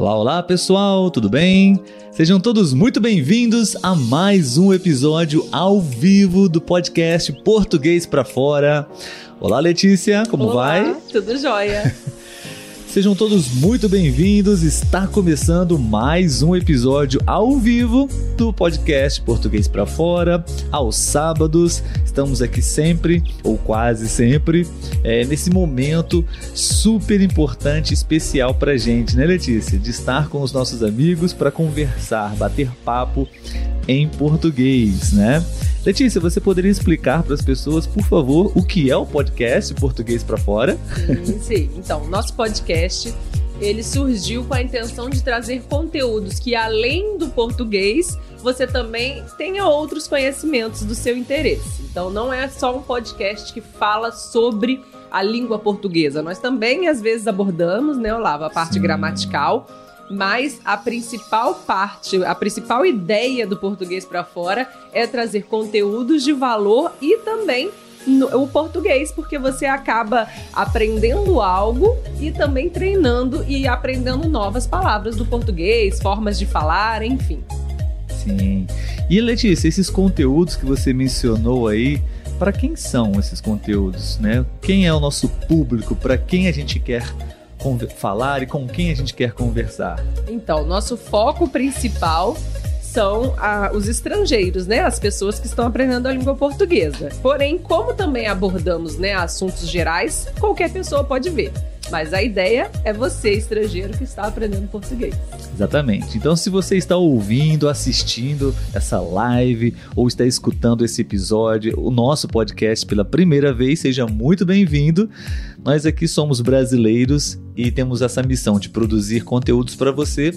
Olá, olá pessoal, tudo bem? Sejam todos muito bem-vindos a mais um episódio ao vivo do podcast Português para Fora. Olá, Letícia, como olá, vai? Tudo jóia. Sejam todos muito bem-vindos. Está começando mais um episódio ao vivo do podcast Português para Fora. Aos sábados, estamos aqui sempre, ou quase sempre, é, nesse momento super importante, especial para gente, né, Letícia? De estar com os nossos amigos para conversar, bater papo em português, né? Letícia, você poderia explicar para as pessoas, por favor, o que é o podcast Português para Fora? Sim, sim. Então, nosso podcast ele surgiu com a intenção de trazer conteúdos que, além do português, você também tenha outros conhecimentos do seu interesse. Então, não é só um podcast que fala sobre a língua portuguesa. Nós também, às vezes, abordamos, né, Olavo, a parte Sim. gramatical mas a principal parte, a principal ideia do português para fora é trazer conteúdos de valor e também no, o português, porque você acaba aprendendo algo e também treinando e aprendendo novas palavras do português, formas de falar, enfim. Sim. E Letícia, esses conteúdos que você mencionou aí, para quem são esses conteúdos, né? Quem é o nosso público? Para quem a gente quer falar e com quem a gente quer conversar? Então, nosso foco principal são ah, os estrangeiros, né? As pessoas que estão aprendendo a língua portuguesa. Porém, como também abordamos né, assuntos gerais, qualquer pessoa pode ver. Mas a ideia é você, estrangeiro, que está aprendendo português. Exatamente. Então, se você está ouvindo, assistindo essa live ou está escutando esse episódio, o nosso podcast pela primeira vez, seja muito bem-vindo. Nós aqui somos brasileiros e temos essa missão de produzir conteúdos para você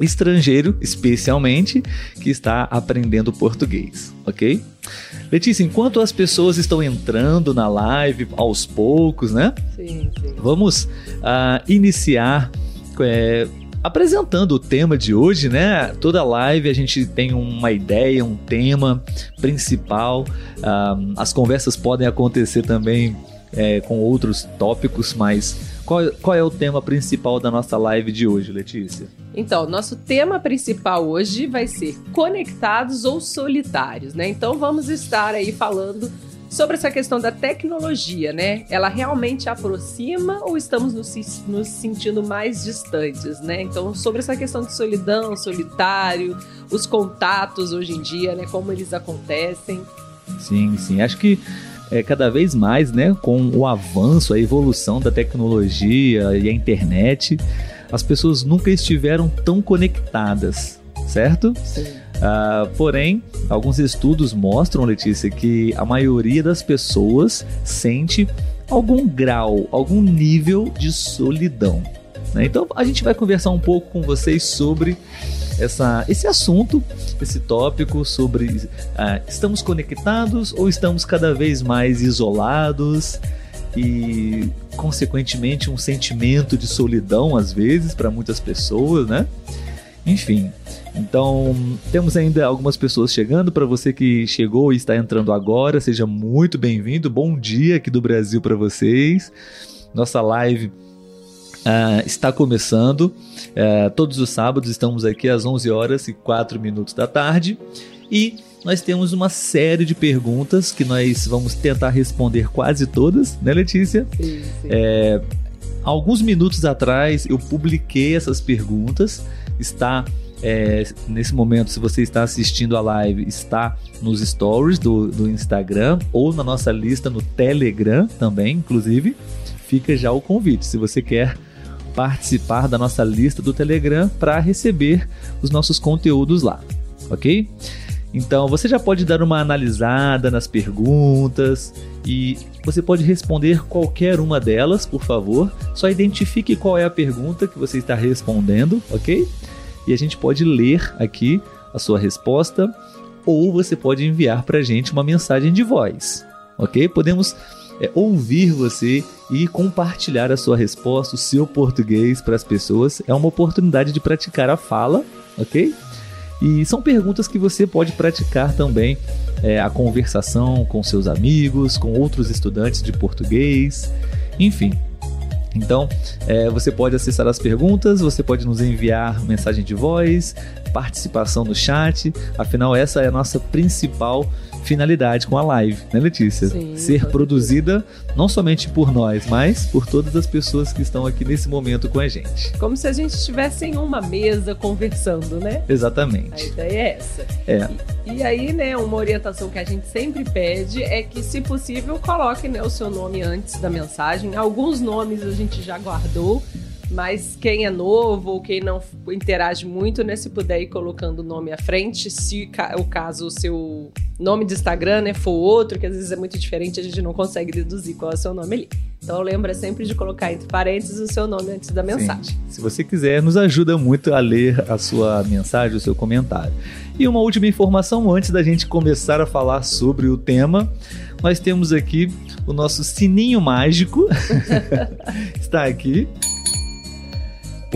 estrangeiro, especialmente, que está aprendendo português, ok? Letícia, enquanto as pessoas estão entrando na live aos poucos, né? Sim, sim. Vamos uh, iniciar é, apresentando o tema de hoje, né? Toda live a gente tem uma ideia, um tema principal. Uh, as conversas podem acontecer também é, com outros tópicos, mas qual, qual é o tema principal da nossa live de hoje, Letícia? Então, nosso tema principal hoje vai ser conectados ou solitários, né? Então vamos estar aí falando sobre essa questão da tecnologia, né? Ela realmente aproxima ou estamos nos, nos, sentindo mais distantes, né? Então, sobre essa questão de solidão, solitário, os contatos hoje em dia, né? Como eles acontecem. Sim, sim. Acho que é, cada vez mais, né, com o avanço, a evolução da tecnologia e a internet, as pessoas nunca estiveram tão conectadas, certo? Sim. Uh, porém, alguns estudos mostram, Letícia, que a maioria das pessoas sente algum grau, algum nível de solidão. Né? Então, a gente vai conversar um pouco com vocês sobre essa, esse assunto, esse tópico sobre uh, estamos conectados ou estamos cada vez mais isolados e, consequentemente, um sentimento de solidão às vezes para muitas pessoas, né? Enfim, então temos ainda algumas pessoas chegando. Para você que chegou e está entrando agora, seja muito bem-vindo. Bom dia aqui do Brasil para vocês. Nossa live Uh, está começando. Uh, todos os sábados estamos aqui às 11 horas e 4 minutos da tarde. E nós temos uma série de perguntas que nós vamos tentar responder quase todas, né, Letícia? Sim, sim. É, alguns minutos atrás eu publiquei essas perguntas. Está é, nesse momento, se você está assistindo a live, está nos stories do, do Instagram ou na nossa lista no Telegram também, inclusive. Fica já o convite. Se você quer participar da nossa lista do Telegram para receber os nossos conteúdos lá, ok? Então você já pode dar uma analisada nas perguntas e você pode responder qualquer uma delas, por favor. Só identifique qual é a pergunta que você está respondendo, ok? E a gente pode ler aqui a sua resposta ou você pode enviar para a gente uma mensagem de voz, ok? Podemos é, ouvir você e compartilhar a sua resposta, o seu português para as pessoas. É uma oportunidade de praticar a fala, ok? E são perguntas que você pode praticar também é, a conversação com seus amigos, com outros estudantes de português, enfim. Então, é, você pode acessar as perguntas, você pode nos enviar mensagem de voz, participação no chat. Afinal, essa é a nossa principal finalidade com a live, né, Letícia? Sim, Ser produzida não somente por nós, mas por todas as pessoas que estão aqui nesse momento com a gente. Como se a gente estivesse em uma mesa conversando, né? A Exatamente. ideia é essa. É. E, e aí, né, uma orientação que a gente sempre pede é que, se possível, coloque né, o seu nome antes da mensagem. Alguns nomes a gente já guardou, mas quem é novo ou quem não interage muito, né, se puder ir colocando o nome à frente, se o caso o seu nome de Instagram né, for outro, que às vezes é muito diferente, a gente não consegue deduzir qual é o seu nome ali. Então lembra sempre de colocar entre parênteses o seu nome antes da mensagem. Sim. Se você quiser, nos ajuda muito a ler a sua mensagem, o seu comentário. E uma última informação antes da gente começar a falar sobre o tema, nós temos aqui o nosso sininho mágico. Está aqui.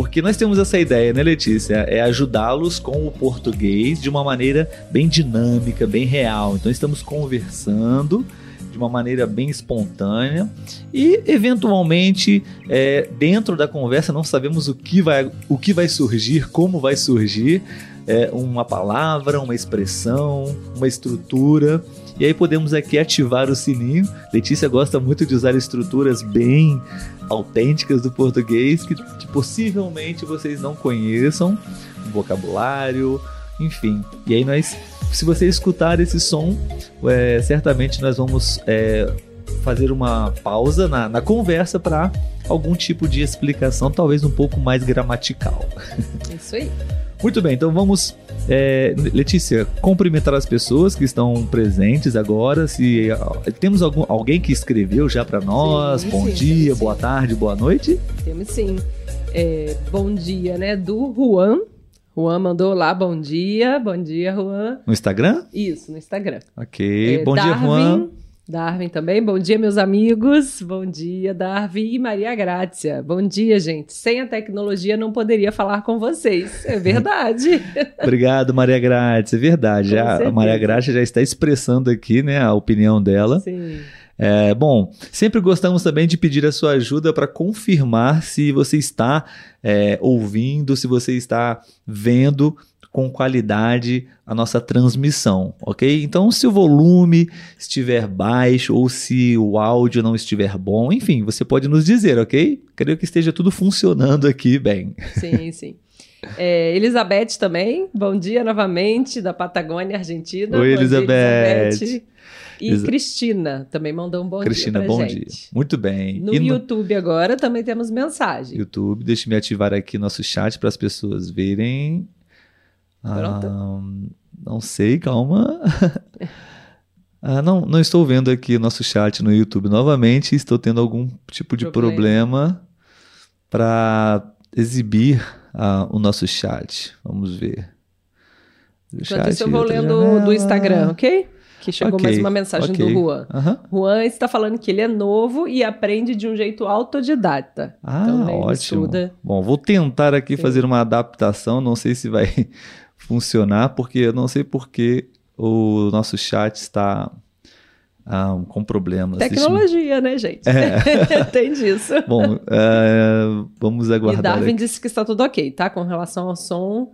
Porque nós temos essa ideia, né, Letícia? É ajudá-los com o português de uma maneira bem dinâmica, bem real. Então estamos conversando de uma maneira bem espontânea e eventualmente é, dentro da conversa não sabemos o que vai, o que vai surgir, como vai surgir é, uma palavra, uma expressão, uma estrutura. E aí podemos aqui ativar o sininho. Letícia gosta muito de usar estruturas bem autênticas do português que, que possivelmente vocês não conheçam, vocabulário, enfim. E aí nós, se você escutar esse som, é, certamente nós vamos é, fazer uma pausa na, na conversa para algum tipo de explicação, talvez um pouco mais gramatical. Isso aí. Muito bem, então vamos, é, Letícia, cumprimentar as pessoas que estão presentes agora. Se temos algum, alguém que escreveu já para nós, Sim, bom sim, dia, sim. boa tarde, boa noite. Temos sim. É, bom dia, né? Do Juan. Juan mandou lá, bom dia. Bom dia, Juan. No Instagram? Isso, no Instagram. Ok. É, bom dia, Darwin, Juan. Darwin também. Bom dia, meus amigos. Bom dia, Darwin e Maria Grácia. Bom dia, gente. Sem a tecnologia não poderia falar com vocês. É verdade. Obrigado, Maria Grátis. É verdade. Já, a. Maria Grátis já está expressando aqui né, a opinião dela. Sim. É, bom, sempre gostamos também de pedir a sua ajuda para confirmar se você está é, ouvindo, se você está vendo com qualidade a nossa transmissão, ok? Então, se o volume estiver baixo ou se o áudio não estiver bom, enfim, você pode nos dizer, ok? Creio que esteja tudo funcionando aqui bem. Sim, sim. É, Elizabeth também, bom dia novamente, da Patagônia, Argentina. Oi, Bom dia, Elizabeth. E Exa- Cristina também mandou um bom Cristina, dia pra bom gente. dia. Muito bem. No E no YouTube agora também temos mensagem. YouTube, deixa eu ativar aqui nosso chat para as pessoas verem. Pronto. Ah, não sei, calma. Ah, não, não estou vendo aqui o nosso chat no YouTube novamente. Estou tendo algum tipo de problema para exibir ah, o nosso chat. Vamos ver. Enquanto chat, isso, eu vou lendo janela. do Instagram, ok? Que chegou Ok, mais uma mensagem ok. do Juan. Aham. Juan está falando que ele é novo e aprende de um jeito autodidata. Ah, Então, né, ótimo. estuda. Bom, vou tentar aqui Sim. fazer uma adaptação. Não sei se vai funcionar, porque eu não sei porque o nosso chat está ah, com problemas. Tecnologia, né, gente? É. Tem disso. Bom, eh, vamos E aguardar. Darwin aqui. disse que está tudo ok, tá? Com relação ao som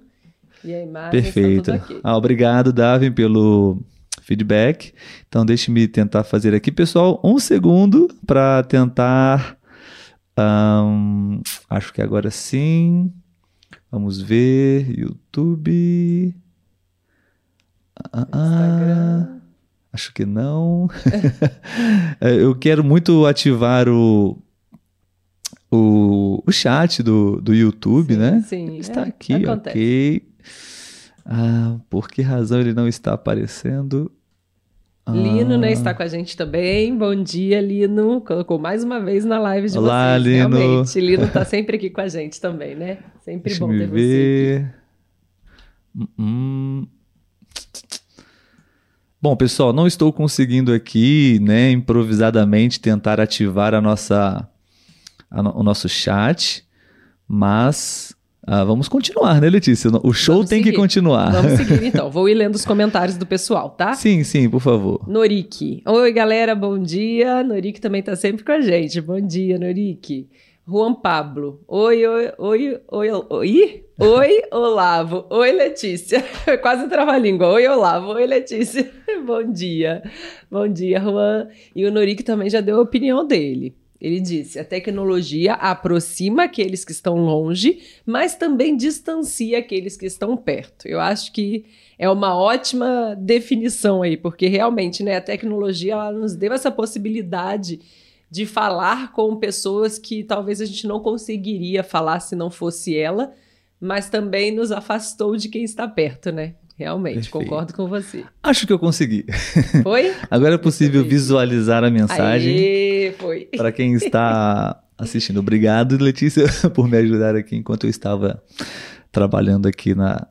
e a imagem, Perfeito. está tudo ok. Ah, obrigado, Darwin, pelo feedback. Então, deixe-me tentar fazer aqui, pessoal, um segundo para tentar. ahn, acho que agora sim. Vamos ver. YouTube. Ah, ah, Instagram. acho que não. É, Eu quero muito ativar o. O, o chat do, do YouTube, Sim, né? Sim, Está é, aqui, acontece. ok. Ah, por que razão ele não está aparecendo? Lino, Ah, né, está com a gente também. Bom dia, Lino. Colocou mais uma vez na live de Olá, vocês. Lino. Realmente, Lino está sempre aqui com a gente também, né? Sempre Deixa bom ter você ver. Hum, hum. Bom, pessoal, não estou conseguindo aqui, né, improvisadamente tentar ativar a nossa, a no- o nosso chat, mas ah, vamos continuar, né, Letícia? O show Vamos tem que seguir. continuar. aqui. Vamos seguir então. Vou ir lendo os comentários do pessoal, tá? Sim, sim, por favor. Norik. Oi, galera, bom dia. Norik também tá sempre com a gente. Bom dia, Norik. Juan Pablo. Oi, oi, oi, oi, oi. Oi, Olavo. Oi, Letícia. Quase trava-língua. Oi, Olavo. Oi, Letícia. Bom dia. Bom dia, Juan. E o Norik também já deu a opinião dele. Ele disse: a tecnologia aproxima aqueles que estão longe, mas também distancia aqueles que estão perto. Eu acho que é uma ótima definição aí, porque realmente, né, a tecnologia ela nos deu essa possibilidade de falar com pessoas que talvez a gente não conseguiria falar se não fosse ela, mas também nos afastou de quem está perto, né? Realmente, Perfeito. concordo com você. Acho que eu consegui. Foi? Agora é possível visualizar a mensagem. Aê, foi. Para quem está assistindo. Obrigado, Letícia, por me ajudar aqui enquanto eu estava trabalhando aqui na,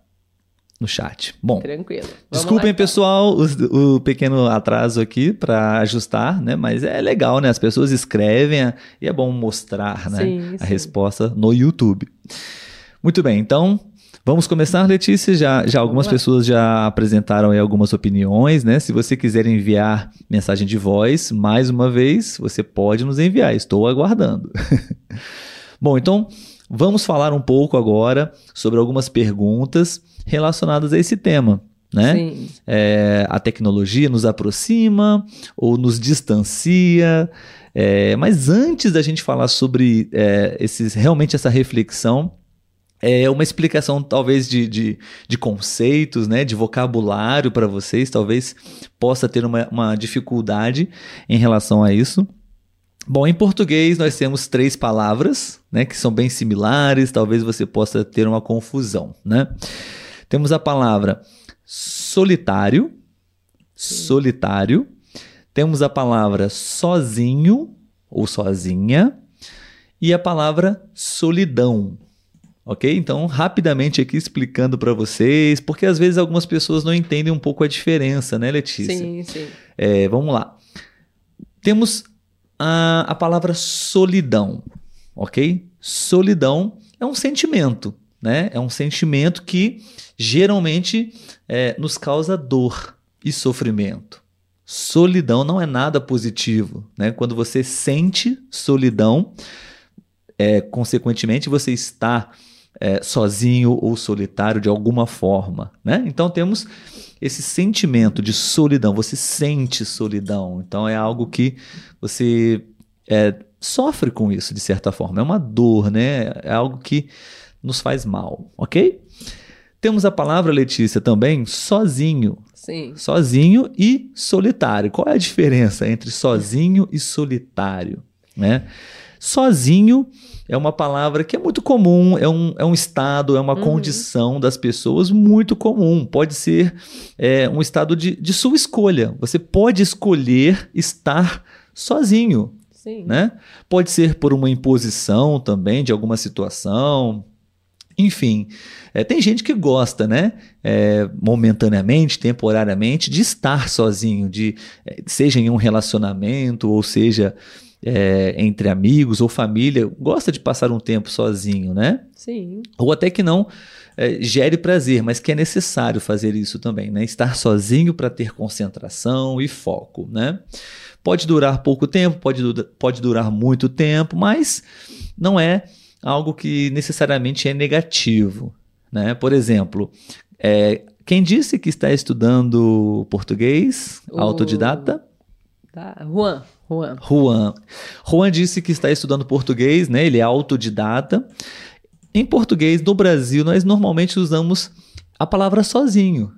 no chat. Bom, Tranquilo. Vamos desculpem, lá, então. pessoal, o, o, pequeno atraso aqui para ajustar, né? Mas é legal, né? As pessoas escrevem e é bom mostrar, né? Sim, a sim. resposta no YouTube. Muito bem, então Vamos começar, Letícia. Já, já algumas pessoas já apresentaram aí algumas opiniões, né? Se você quiser enviar mensagem de voz, mais uma vez, você pode nos enviar. Estou aguardando. Bom, então vamos falar um pouco agora sobre algumas perguntas relacionadas a esse tema. Né? É, a tecnologia nos aproxima ou nos distancia. É, mas antes da gente falar sobre é, esses, realmente essa reflexão, é uma explicação talvez de, de, de conceitos, né, de vocabulário para vocês, talvez possa ter uma, uma dificuldade em relação a isso. Bom, em português nós temos três palavras, né, que são bem similares, talvez você possa ter uma confusão, né? Temos a palavra solitário, solitário. Temos a palavra sozinho ou sozinha e a palavra solidão, ok? Então, rapidamente aqui explicando para vocês, porque às vezes algumas pessoas não entendem um pouco a diferença, né, Letícia? Sim, sim. É, vamos lá. Temos a, a palavra solidão, ok? Solidão é um sentimento, né? É um sentimento que geralmente é, nos causa dor e sofrimento. Solidão não é nada positivo, né? Quando você sente solidão, é, consequentemente você está é, sozinho ou solitário de alguma forma, né? Então temos esse sentimento de solidão. Você sente solidão, então é algo que você é, sofre com isso de certa forma. É uma dor, né? É algo que nos faz mal, ok? Temos a palavra, Letícia, também sozinho. Sim. Sozinho e solitário. Qual é a diferença entre sozinho e solitário? Né? Sozinho é uma palavra que é muito comum, é um, é um estado, é uma uhum. condição das pessoas muito comum. Pode ser é, um estado de, de sua escolha. Você pode escolher estar sozinho. Sim. Né? Pode ser por uma imposição também de alguma situação. Enfim, é, tem gente que gosta, né? É, momentaneamente, temporariamente, de estar sozinho, de é, seja em um relacionamento ou seja é, entre amigos ou família, gosta de passar um tempo sozinho, né? Sim. Ou até que não é, gere prazer, mas que é necessário fazer isso também, né? Estar sozinho para ter concentração e foco, né? Pode durar pouco tempo, pode, pode durar muito tempo, mas não é algo que necessariamente é negativo, né? Por exemplo, é, quem disse que está estudando português o... autodidata? Tá. Juan. Juan. Juan. Juan disse que está estudando português, né? Ele é autodidata. Em português, no Brasil, nós normalmente usamos a palavra sozinho.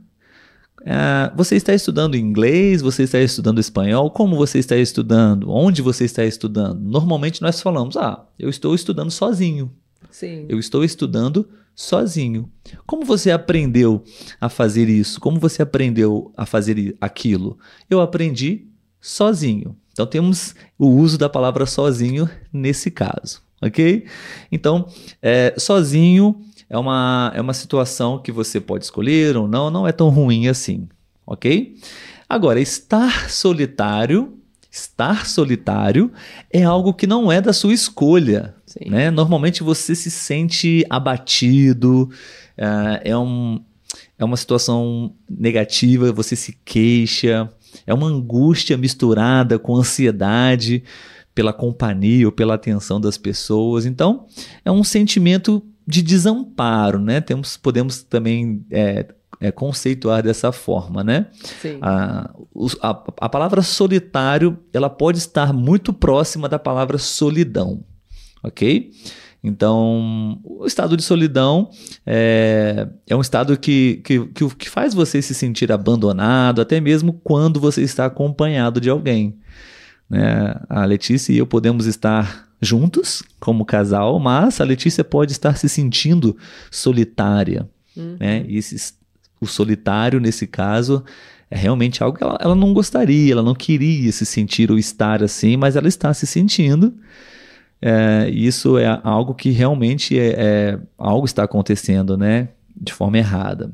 Uh, você está estudando inglês? Você está estudando espanhol? Como você está estudando? Onde você está estudando? Normalmente nós falamos: Ah, eu estou estudando sozinho. Sim. Eu estou estudando sozinho. Como você aprendeu a fazer isso? Como você aprendeu a fazer aquilo? Eu aprendi sozinho. Então temos o uso da palavra sozinho nesse caso, ok? Então, é, sozinho é uma, é uma situação que você pode escolher ou não, não é tão ruim assim, ok? Agora, estar solitário, estar solitário é algo que não é da sua escolha. Né? Normalmente você se sente abatido, é, é, um, é uma situação negativa, você se queixa, é uma angústia misturada com ansiedade pela companhia ou pela atenção das pessoas. Então, é um sentimento de desamparo, né? Temos, podemos também é, é, conceituar dessa forma, né? Sim. A, a, a palavra solitário, ela pode estar muito próxima da palavra solidão, ok? Então, o estado de solidão é, é um estado que, que, que, que faz você se sentir abandonado, até mesmo quando você está acompanhado de alguém. Né? A Letícia e eu podemos estar juntos como casal, mas a Letícia pode estar se sentindo solitária. Uhum. Né? E esse, o solitário, nesse caso, é realmente algo que ela, ela não gostaria, ela não queria se sentir ou estar assim, mas ela está se sentindo. É, isso é algo que realmente é, é, algo está acontecendo, né, de forma errada.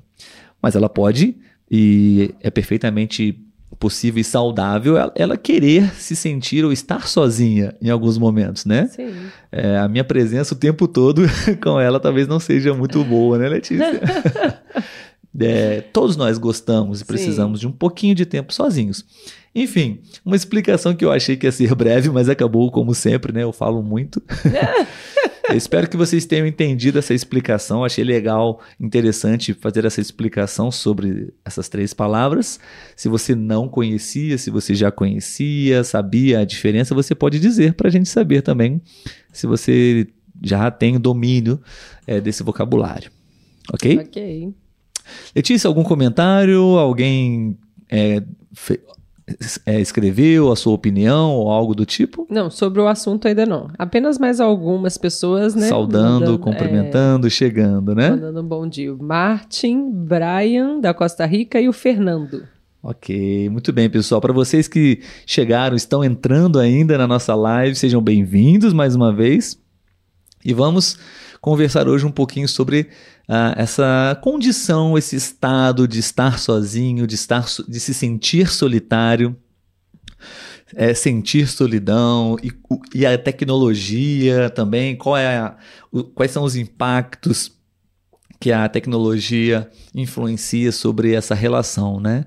Mas ela pode e é perfeitamente possível e saudável ela, ela querer se sentir ou estar sozinha em alguns momentos, né? Sim. É, a minha presença o tempo todo com ela talvez não seja muito boa, né, Letícia? É, todos nós gostamos e precisamos Sim. de um pouquinho de tempo sozinhos. Enfim, uma explicação que eu achei que ia ser breve, mas acabou como sempre, né? Eu falo muito. eu espero que vocês tenham entendido essa explicação. Achei legal, interessante fazer essa explicação sobre essas três palavras. Se você não conhecia, se você já conhecia, sabia a diferença, você pode dizer para a gente saber também se você já tem domínio é, desse vocabulário. Ok? Ok. Letícia, algum comentário? Alguém é, fe- é, escreveu a sua opinião ou algo do tipo? Não, sobre o assunto ainda não. Apenas mais algumas pessoas, né? Saudando, mandando- cumprimentando, chegando, é, né? mandando um bom dia. Martin, Brian, da Costa Rica e o Fernando. Ok, muito bem, pessoal. Para vocês que chegaram, estão entrando ainda na nossa live, sejam bem-vindos mais uma vez. E vamos conversar hoje um pouquinho sobre ah, essa condição, esse estado de estar sozinho, de, estar, de se sentir solitário, é, sentir solidão e, e a tecnologia também. Qual é a- o- quais são os impactos que a tecnologia influencia sobre essa relação, né?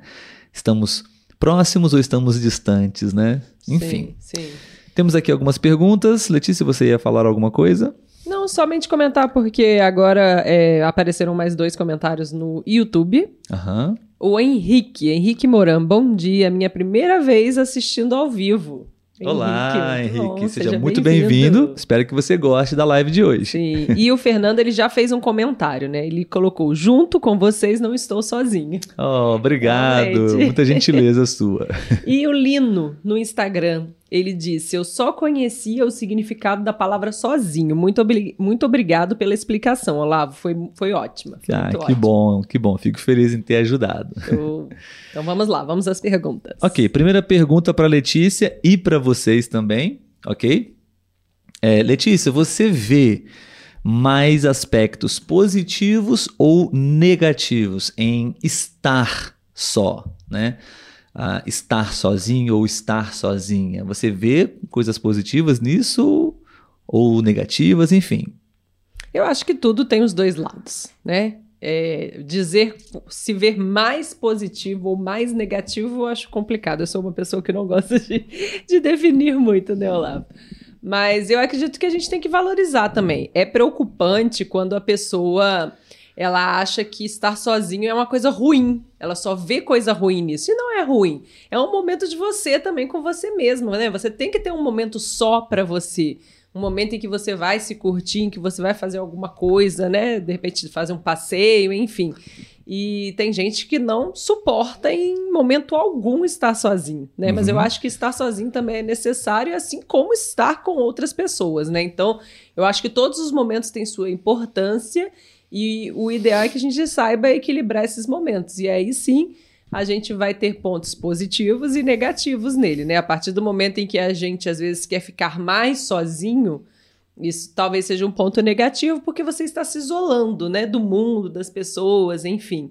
Estamos próximos ou estamos distantes, né? Enfim, Sim, sim. temos aqui algumas perguntas. Letícia, você ia falar alguma coisa? Não, somente comentar porque agora é, apareceram mais dois comentários no YouTube. Aham. O Henrique, Henrique Moran, bom dia. Minha primeira vez assistindo ao vivo. Olá, muito Henrique. bom, seja, muito bem-vindo. Espero que você goste da live de hoje. Sim, e o Fernando ele já fez um comentário, né? Ele colocou: junto com vocês não estou sozinho. Oh, obrigado. Muita gentileza sua. E o Lino no Instagram, ele disse: Eu só conhecia o significado da palavra sozinho. Muito, muito obrigado pela explicação, Olavo. Foi, foi ótima. Foi Ah, que ótima. bom, que bom. Fico feliz em ter ajudado. Eu- Então vamos lá, vamos às perguntas. Ok, primeira pergunta para Letícia e para vocês também, ok? É, Letícia, você vê mais aspectos positivos ou negativos em estar só, né? Estar sozinho ou estar sozinha. Você vê coisas positivas nisso ou negativas, enfim. Eu acho que tudo tem os dois lados, né? É, dizer se ver mais positivo ou mais negativo eu acho complicado. Eu sou uma pessoa que não gosta de, de definir muito, né, Olavo? Mas eu acredito que a gente tem que valorizar também. É preocupante quando a pessoa ela acha que estar sozinho é uma coisa ruim. Ela só vê coisa ruim nisso. E não é ruim. É um momento de você também com você mesmo, né? Você tem que ter um momento só pra você um momento em que você vai se curtir, em que você vai fazer alguma coisa, né? De repente fazer um passeio, enfim. E tem gente que não suporta em momento algum estar sozinho, né? Mas eu Uhum. acho que estar sozinho também é necessário, assim como estar com outras pessoas, né? Então, eu acho que todos os momentos têm sua importância e o ideal é que a gente saiba equilibrar esses momentos. E aí sim, a gente vai ter pontos positivos e negativos nele, né? A partir do momento em que a gente às vezes quer ficar mais sozinho, isso talvez seja um ponto negativo, porque você está se isolando, né, do mundo, das pessoas, enfim.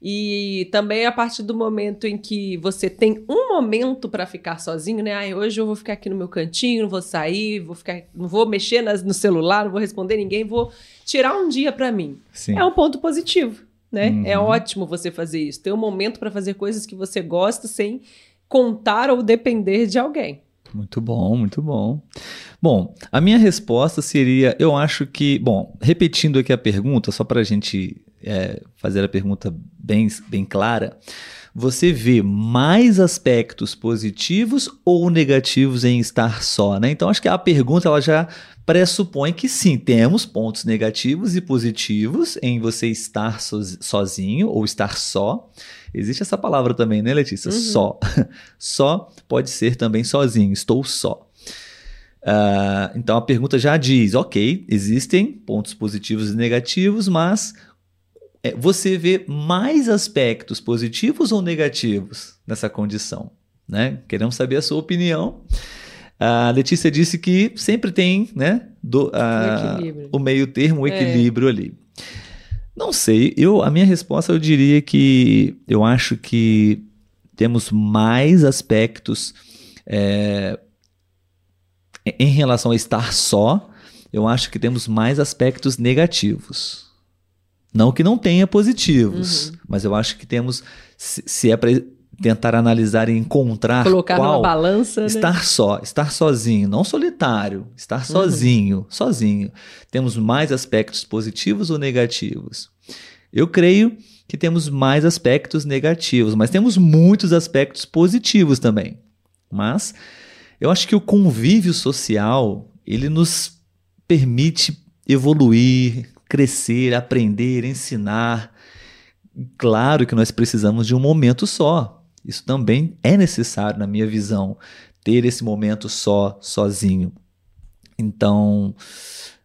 E também a partir do momento em que você tem um momento para ficar sozinho, né? Ai, hoje eu vou ficar aqui no meu cantinho, não vou sair, vou ficar, não vou mexer nas- no celular, não vou responder ninguém, vou tirar um dia para mim Sim. é um ponto positivo, né? Uhum. É ótimo você fazer isso. Ter um momento para fazer coisas que você gosta sem contar ou depender de alguém. Muito bom, muito bom. Bom, a minha resposta seria: eu acho que, bom, repetindo aqui a pergunta, só para a gente é, fazer a pergunta bem, bem clara, você vê mais aspectos positivos ou negativos em estar só, né? Então acho que a pergunta ela já pressupõe que sim, temos pontos negativos e positivos em você estar sozinho ou estar só. Existe essa palavra também, né, Letícia? Uhum. Só. só pode ser também sozinho, estou só. Uh, então a pergunta já diz: ok, existem pontos positivos e negativos, mas é, você vê mais aspectos positivos ou negativos nessa condição? Né? Queremos saber a sua opinião. A Letícia disse que sempre tem né, do, a, o meio termo, o é. equilíbrio é. ali. Não sei, eu, a minha resposta eu diria que eu acho que temos mais aspectos é, em relação a estar só, eu acho que temos mais aspectos negativos. Não que não tenha positivos, uhum. mas eu acho que temos, se, se é para tentar analisar e encontrar colocar qual numa balança, né? estar né? só, estar sozinho, não solitário, estar uhum. sozinho, sozinho. Temos mais aspectos positivos ou negativos? Eu creio que temos mais aspectos negativos, mas temos muitos aspectos positivos também. Mas eu acho que o convívio social, ele nos permite evoluir, crescer, aprender, ensinar. Claro que nós precisamos de um momento só, isso também é necessário, na minha visão, ter esse momento só, sozinho. Então,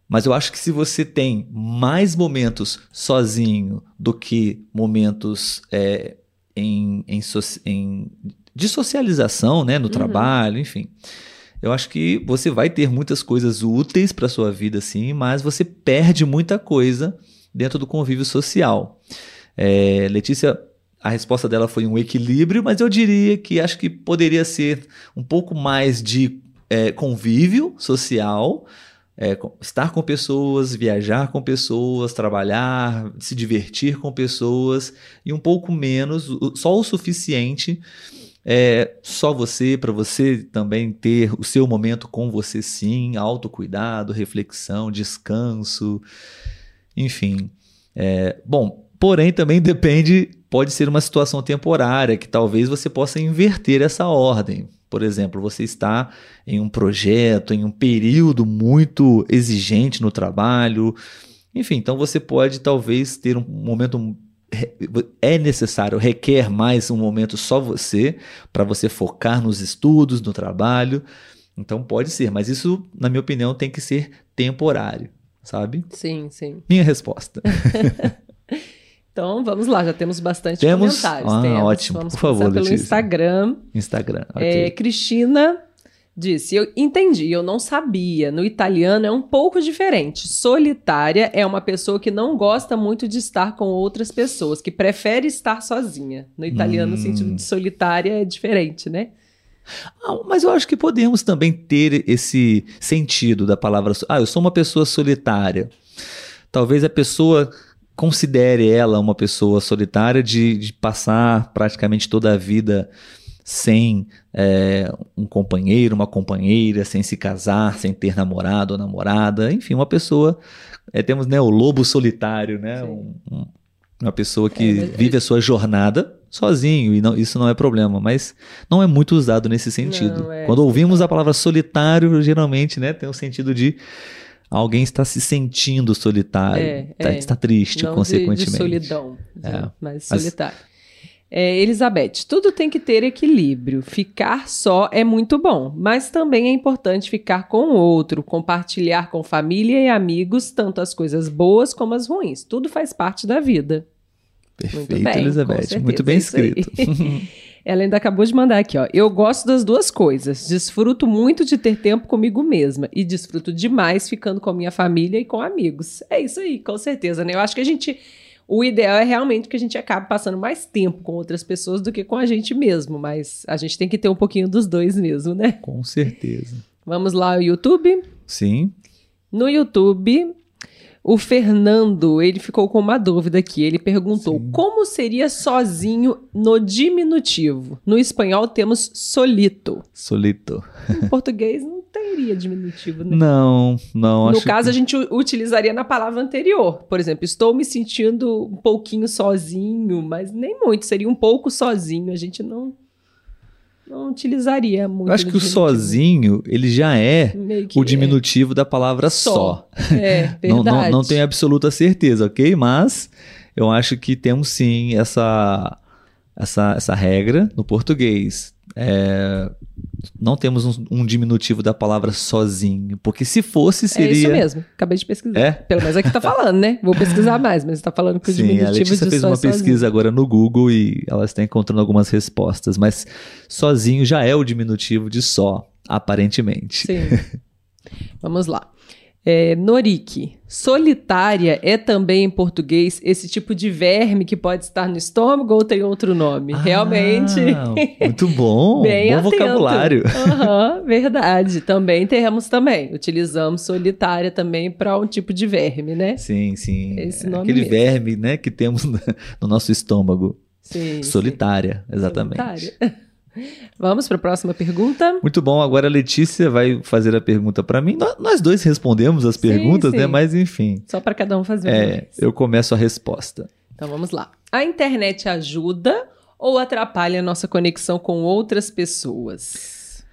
mas eu acho que se você tem mais momentos sozinho do que momentos é, em, em, em, de socialização, né, no uhum. trabalho, enfim. Eu acho que você vai ter muitas coisas úteis para sua vida, sim, mas você perde muita coisa dentro do convívio social. É, Letícia a resposta dela foi um equilíbrio, mas eu diria que acho que poderia ser um pouco mais de é, convívio social, é, estar com pessoas, viajar com pessoas, trabalhar, se divertir com pessoas e um pouco menos, só o suficiente. É, só você, para você também ter o seu momento com você, sim, autocuidado, reflexão, descanso, enfim. É, bom, porém também depende pode ser uma situação temporária, que talvez você possa inverter essa ordem. Por exemplo, você está em um projeto, em um período muito exigente no trabalho. Enfim, então você pode talvez ter um momento é necessário, requer mais um momento só você, para você focar nos estudos, no trabalho. Então pode ser, mas isso, na minha opinião, tem que ser temporário, sabe? Sim, sim. Minha resposta. Então vamos lá, já temos bastante temos? comentários. Ah, temos. ótimo. Vamos Por favor, pelo Letícia. Instagram. Instagram. É, okay. É, Cristina disse: Eu entendi, eu não sabia. No italiano é um pouco diferente. Solitária é uma pessoa que não gosta muito de estar com outras pessoas, que prefere estar sozinha. No italiano, hum. o sentido de solitária é diferente, né? Ah, mas eu acho que podemos também ter esse sentido da palavra. Ah, eu sou uma pessoa solitária. Talvez a pessoa considere ela uma pessoa solitária de, de passar praticamente toda a vida sem é, um companheiro, uma companheira, sem se casar, sem ter namorado ou namorada, enfim, uma pessoa. É, temos né, o lobo solitário, né? Um, um, uma pessoa que é, vive a sua jornada sozinho, e não, isso não é problema, mas não é muito usado nesse sentido. Não, é, Quando ouvimos a palavra solitário, geralmente né, tem o sentido de alguém está se sentindo solitário, é, tá, é. está triste, Não consequentemente. De, de solidão, é. mas solitário. Mas... É, Elizabeth, tudo tem que ter equilíbrio. Ficar só é muito bom, mas também é importante ficar com o outro, compartilhar com família e amigos tanto as coisas boas como as ruins. Tudo faz parte da vida. Perfeito, muito bem, Elizabeth. Muito bem escrito. Ela ainda acabou de mandar aqui, ó. Eu gosto das duas coisas. Desfruto muito de ter tempo comigo mesma e desfruto demais ficando com a minha família e com amigos. É isso aí, com certeza, né? Eu acho que a gente o ideal é realmente que a gente acabe passando mais tempo com outras pessoas do que com a gente mesmo, mas a gente tem que ter um pouquinho dos dois mesmo, né? Com certeza. Vamos lá, o YouTube? Sim. No YouTube, O Fernando, ele ficou com uma dúvida aqui. Ele perguntou: Sim. como seria sozinho no diminutivo? No espanhol temos solito. Solito. Em português não teria diminutivo, né? Não, não. No caso, que... a gente utilizaria na palavra anterior. Por exemplo, estou me sentindo um pouquinho sozinho, mas nem muito, seria um pouco sozinho. A gente não, não utilizaria muito. Eu acho que o sozinho, ele já é o diminutivo da palavra só. É, Não, verdade. não, não tenho absoluta certeza, ok? Mas eu acho que temos sim essa, essa, essa regra no português. É, não temos um, um diminutivo da palavra sozinho, porque se fosse É seria. isso mesmo. Acabei de pesquisar. É? Pelo menos aqui tá falando, né? Vou pesquisar mais, mas tá falando que o Sim, a diminutivo Letícia de fez uma é pesquisa agora no Google e ela está encontrando algumas respostas, mas sozinho já é o diminutivo de só, aparentemente. Sim. Vamos lá. É, Norik, solitária é também em português esse tipo de verme que pode estar no estômago ou tem outro nome? Realmente. Ah, muito bom. Bem bom atento. vocabulário. Aham, verdade. Também temos também. Utilizamos solitária também para um tipo de verme, né? Sim, sim. Esse nome Aquele mesmo. verme, né, que temos no no nosso estômago. Sim. Solitária, exatamente. Solitária. Vamos para a próxima pergunta. Muito bom. Agora a Letícia vai fazer a pergunta para mim. Nó- Nós dois respondemos as Sim, perguntas, né? sim. Mas enfim. Só para cada um fazer É, vez. eu começo a resposta. Então vamos lá. A internet ajuda ou atrapalha a nossa conexão com outras pessoas?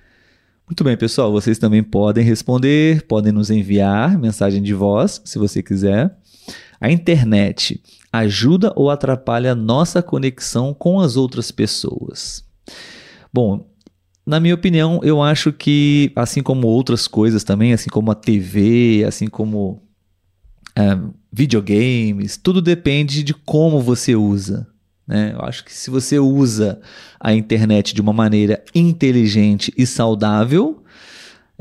Muito bem, pessoal. Vocês também podem responder, podem nos enviar mensagem de voz, se você quiser. A internet ajuda ou atrapalha a nossa conexão com as outras pessoas? Bom, na minha opinião, eu acho que, assim como outras coisas também, assim como a TV, assim como é, videogames, tudo depende de como você usa. Né? Eu acho que se você usa a internet de uma maneira inteligente e saudável,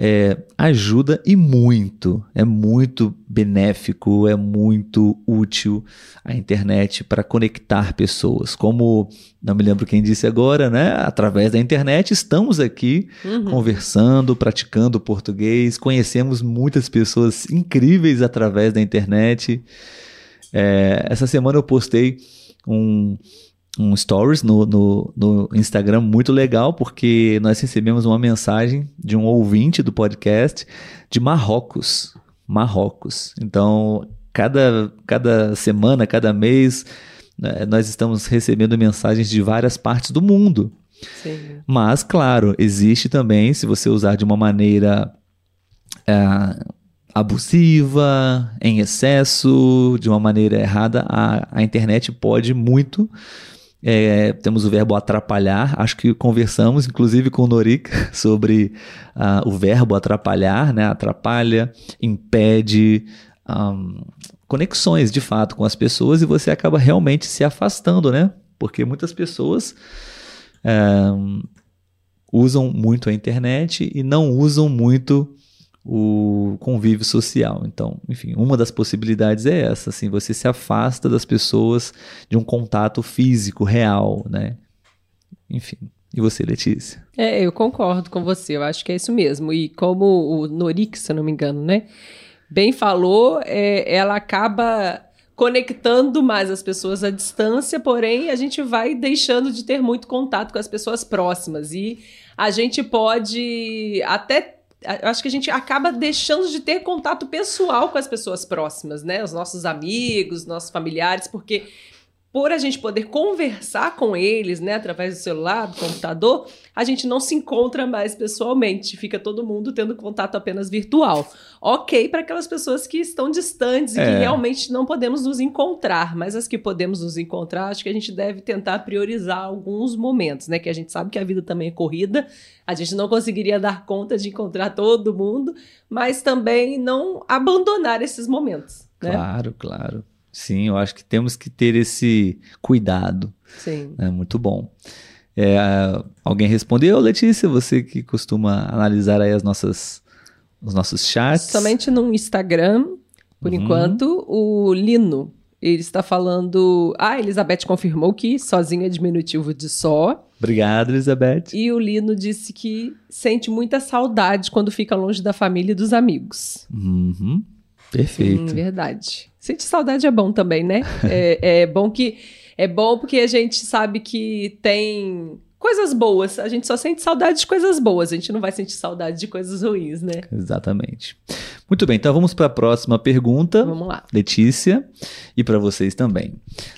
é, ajuda e muito. É muito benéfico, é muito útil a internet para conectar pessoas. Como não me lembro quem disse agora, né? Através da internet estamos aqui Uhum. conversando, praticando português, conhecemos muitas pessoas incríveis através da internet. É, essa semana eu postei um, um stories no, no, no Instagram muito legal, porque nós recebemos uma mensagem de um ouvinte do podcast de Marrocos. Marrocos. Então, cada, cada semana, cada mês, né, nós estamos recebendo mensagens de várias partes do mundo. Sim. Mas, claro, existe também, se você usar de uma maneira é, abusiva, em excesso, de uma maneira errada, a, a internet pode muito. É, temos o verbo atrapalhar, acho que conversamos, inclusive com o Norik, sobre ah, o verbo atrapalhar, né? Atrapalha, impede ahm, conexões de fato com as pessoas e você acaba realmente se afastando, né? Porque muitas pessoas ahm, usam muito a internet e não usam muito o convívio social. Então, enfim, uma das possibilidades é essa, assim, você se afasta das pessoas de um contato físico real, né? Enfim. E você, Letícia? É, eu concordo com você, eu acho que é isso mesmo. E como o Norik, se eu não me engano, né? Bem falou, é, ela acaba conectando mais as pessoas à distância, porém a gente vai deixando de ter muito contato com as pessoas próximas. E a gente pode até. Eu acho que a gente acaba deixando de ter contato pessoal com as pessoas próximas, né? Os nossos amigos, nossos familiares, porque por a gente poder conversar com eles, né, através do celular, do computador, a gente não se encontra mais pessoalmente, fica todo mundo tendo contato apenas virtual. Ok para aquelas pessoas que estão distantes e É. que realmente não podemos nos encontrar, mas as que podemos nos encontrar, acho que a gente deve tentar priorizar alguns momentos, né, que a gente sabe que a vida também é corrida, a gente não conseguiria dar conta de encontrar todo mundo, mas também não abandonar esses momentos, né? Claro, claro. Sim, eu acho que temos que ter esse cuidado. Sim. É muito bom. É, alguém respondeu, Letícia? Você que costuma analisar aí as nossas, os nossos chats. Somente no Instagram, por Uhum. enquanto, o Lino. Ele está falando. Ah, a Elizabeth confirmou que sozinho é diminutivo de só. Obrigado, Elizabeth. E o Lino disse que sente muita saudade quando fica longe da família e dos amigos. Uhum. Perfeito. Sim, verdade. Sentir saudade é bom também, né? é, é bom que é bom porque a gente sabe que tem coisas boas. A gente só sente saudade de coisas boas. A gente não vai sentir saudade de coisas ruins, né? Exatamente. Muito bem, então vamos para a próxima pergunta. Vamos lá. Letícia, e para vocês também.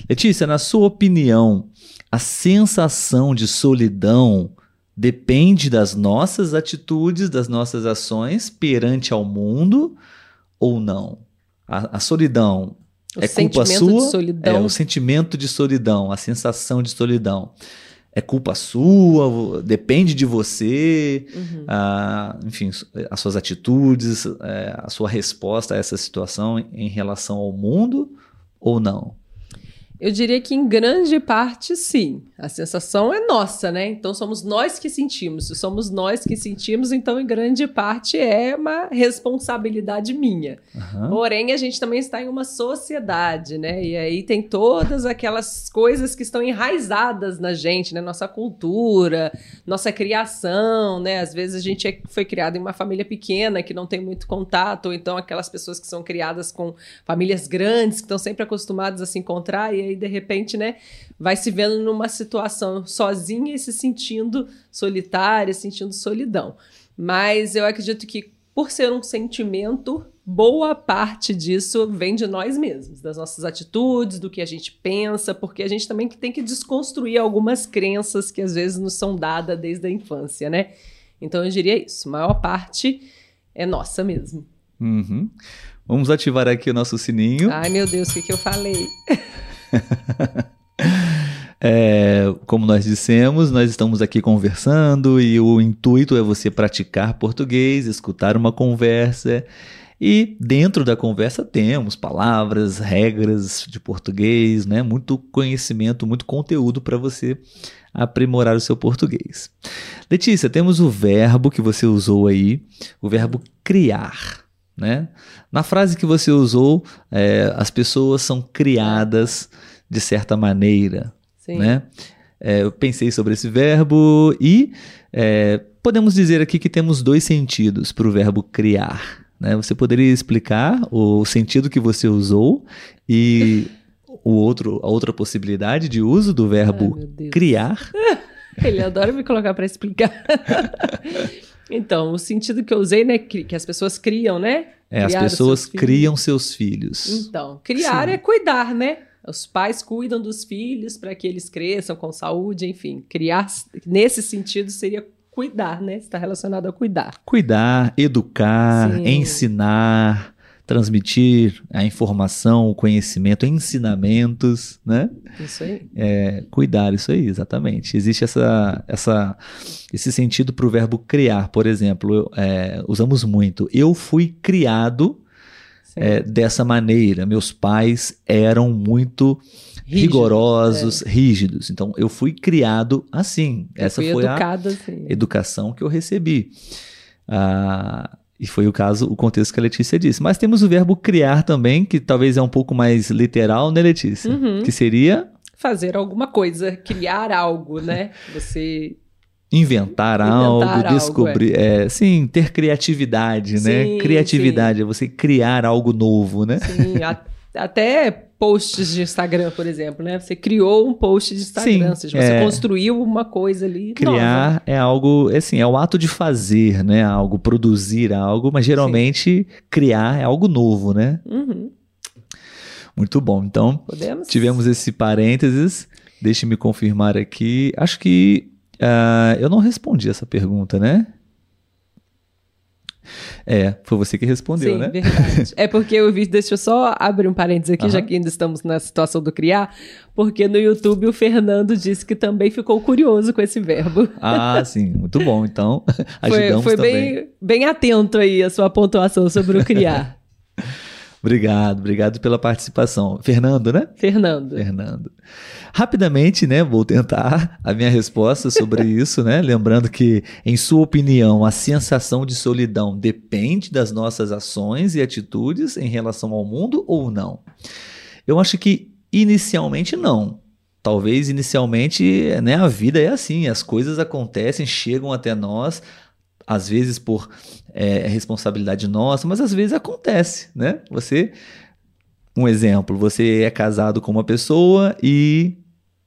Letícia, na sua opinião, a sensação de solidão depende das nossas atitudes, das nossas ações perante ao mundo ou não? A, a solidão O é culpa sua? de solidão. É o sentimento de solidão, a sensação de solidão. É culpa sua? Depende de você? Uhum. ah, enfim, as suas atitudes, é, a sua resposta a essa situação em relação ao mundo ou não? Eu diria que em grande parte sim. A sensação é nossa, né? Então somos nós que sentimos. Se somos nós que sentimos, então em grande parte é uma responsabilidade minha. Aham. Porém, a gente também está em uma sociedade, né? E aí tem todas aquelas coisas que estão enraizadas na gente, né? Nossa cultura, nossa criação, né? Às vezes a gente é- foi criado em uma família pequena que não tem muito contato, ou então aquelas pessoas que são criadas com famílias grandes, que estão sempre acostumadas a se encontrar, e aí, de repente, né, vai se vendo numa situação sozinha e se sentindo solitária, sentindo solidão. Mas eu acredito que, por ser um sentimento, boa parte disso vem de nós mesmos, das nossas atitudes, do que a gente pensa, porque a gente também tem que desconstruir algumas crenças que às vezes nos são dadas desde a infância, né? Então eu diria isso, a maior parte é nossa mesmo. Uhum. Vamos ativar aqui o nosso sininho. Ai, meu Deus, o que, que eu falei? É, como nós dissemos, nós estamos aqui conversando e o intuito é você praticar português, escutar uma conversa. E dentro da conversa temos palavras, regras de português, né? Muito conhecimento, muito conteúdo para você aprimorar o seu português. Letícia, temos o verbo que você usou aí, o verbo criar. Né? Na frase que você usou, é, as pessoas são criadas de certa maneira. Sim. Né? É, eu pensei sobre esse verbo e é, podemos dizer aqui que temos dois sentidos para o verbo criar. Né? Você poderia explicar o sentido que você usou e o outro, a outra possibilidade de uso do Ai, verbo Deus. criar? Ele adora me colocar para explicar. então, o sentido que eu usei, né, que, que as pessoas criam, né? É, as Criar pessoas seus criam seus filhos. Então, criar Sim. é cuidar, né? Os pais cuidam dos filhos para que eles cresçam com saúde, enfim. Criar, nesse sentido, seria cuidar, né? Está relacionado a cuidar. Cuidar, educar, Sim. ensinar, transmitir a informação, o conhecimento, ensinamentos, né? Isso aí. É, cuidar, isso aí, exatamente. Existe essa, essa, esse sentido para o verbo criar, por exemplo, é, usamos muito. Eu fui criado é, dessa maneira. Meus pais eram muito Rígido, rigorosos, rígidos. Então, eu fui criado assim. Eu Essa foi a assim. educação que eu recebi. Ah, e foi o caso, o contexto que a Letícia disse. Mas temos o verbo criar também, que talvez é um pouco mais literal, né, Letícia? Uhum. Que seria Fazer alguma coisa, criar algo, né? Você. inventar, Inventar algo, algo, descobrir. é, sim, ter criatividade, né? Sim, Criatividade é você criar algo novo, né? Sim, a- até posts de Instagram, por exemplo, né? Você criou um post de Instagram, Sim, ou seja, você é. construiu uma coisa ali. Criar é algo, assim, é o ato de fazer, né? Algo, produzir algo, mas geralmente criar é algo novo, né? nova. Uhum. Muito bom. Então, Podemos? Tivemos esse parênteses. Deixe-me confirmar aqui. Acho que ah, eu não respondi essa pergunta, né? É, foi você que respondeu, Sim, né? verdade. É porque eu vi, deixa eu só abrir um parênteses aqui, já Aham. que ainda estamos na situação do criar, porque no YouTube o Fernando disse que também ficou curioso com esse verbo. Ah, sim, muito bom. Então, Foi, ajudamos foi também. bem, bem atento aí a sua pontuação sobre o criar. Obrigado, obrigado pela participação. Fernando, né? Fernando. Fernando. Rapidamente, né, vou tentar a minha resposta sobre isso, né? Lembrando que, em sua opinião, a sensação de solidão depende das nossas ações e atitudes em relação ao mundo ou não? Eu acho que inicialmente não. Talvez inicialmente, né, a vida é assim, as coisas acontecem, chegam até nós às vezes por é, responsabilidade nossa, mas às vezes acontece, né? Você, um exemplo, você é casado com uma pessoa e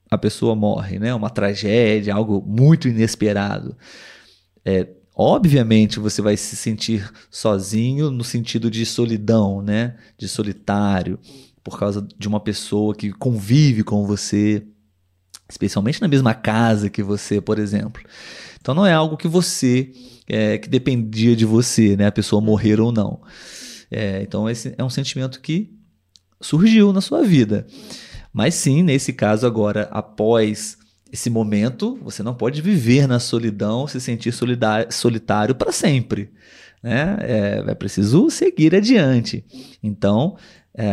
a pessoa morre, né? Uma tragédia, algo muito inesperado. É, obviamente você vai se sentir sozinho no sentido de solidão, né? De solitário, por causa de uma pessoa que convive com você, especialmente na mesma casa que você, por exemplo. Então não é algo que você é, que dependia de você, né? A pessoa morrer ou não. É, então esse é um sentimento que surgiu na sua vida. Mas sim, nesse caso agora, após esse momento, você não pode viver na solidão, se sentir solitário para sempre. Né? É, é preciso seguir adiante. Então, é,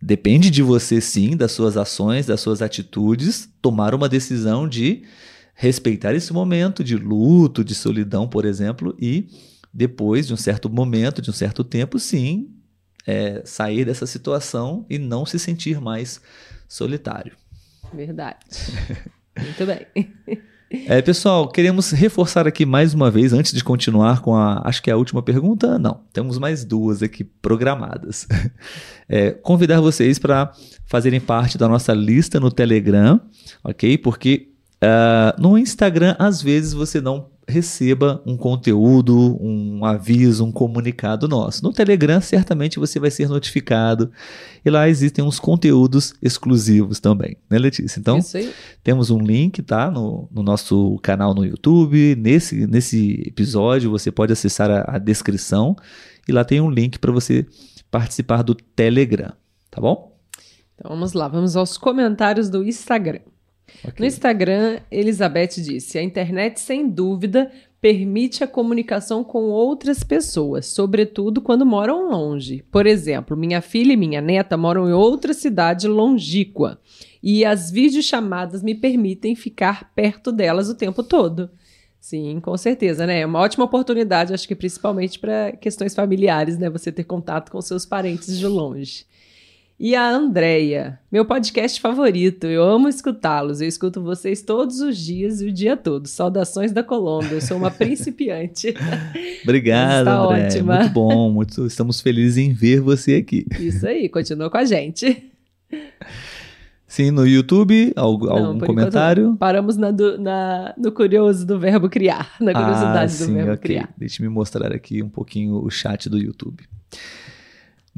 depende de você sim, das suas ações, das suas atitudes, tomar uma decisão de respeitar esse momento de luto, de solidão, por exemplo, e depois de um certo momento, de um certo tempo, sim, é, sair dessa situação e não se sentir mais solitário. Verdade. Muito bem. É, pessoal, queremos reforçar aqui mais uma vez, antes de continuar com a. Acho que é a última pergunta. Não, temos mais duas aqui programadas. É, convidar vocês para fazerem parte da nossa lista no Telegram, ok? Porque Uh, no Instagram, às vezes você não receba um conteúdo, um aviso, um comunicado nosso. No Telegram, certamente você vai ser notificado. E lá existem uns conteúdos exclusivos também, né, Letícia? Então, temos um link, tá? No, no, nosso canal no YouTube. Nesse, nesse episódio, você pode acessar a, a descrição e lá tem um link para você participar do Telegram, tá bom? Então vamos lá, vamos aos comentários do Instagram. Okay. No Instagram, Elizabeth disse: a internet, sem dúvida, permite a comunicação com outras pessoas, sobretudo quando moram longe. Por exemplo, minha filha e minha neta moram em outra cidade longínqua e as videochamadas me permitem ficar perto delas o tempo todo. Sim, com certeza, né? É uma ótima oportunidade, acho que principalmente para questões familiares, né? Você ter contato com seus parentes de longe. E a Andrea, meu podcast favorito. Eu amo escutá-los. Eu escuto vocês todos os dias e o dia todo. Saudações da Colômbia. Eu sou uma principiante. Obrigado, André. Ótima. Muito bom. Muito, estamos felizes em ver você aqui. Isso aí. Continua com a gente. Sim, no YouTube, algum, Não, algum comentário? Paramos na, do, na, no curioso do verbo criar, na curiosidade ah, sim, do verbo okay. criar. Deixa eu me mostrar aqui um pouquinho o chat do YouTube.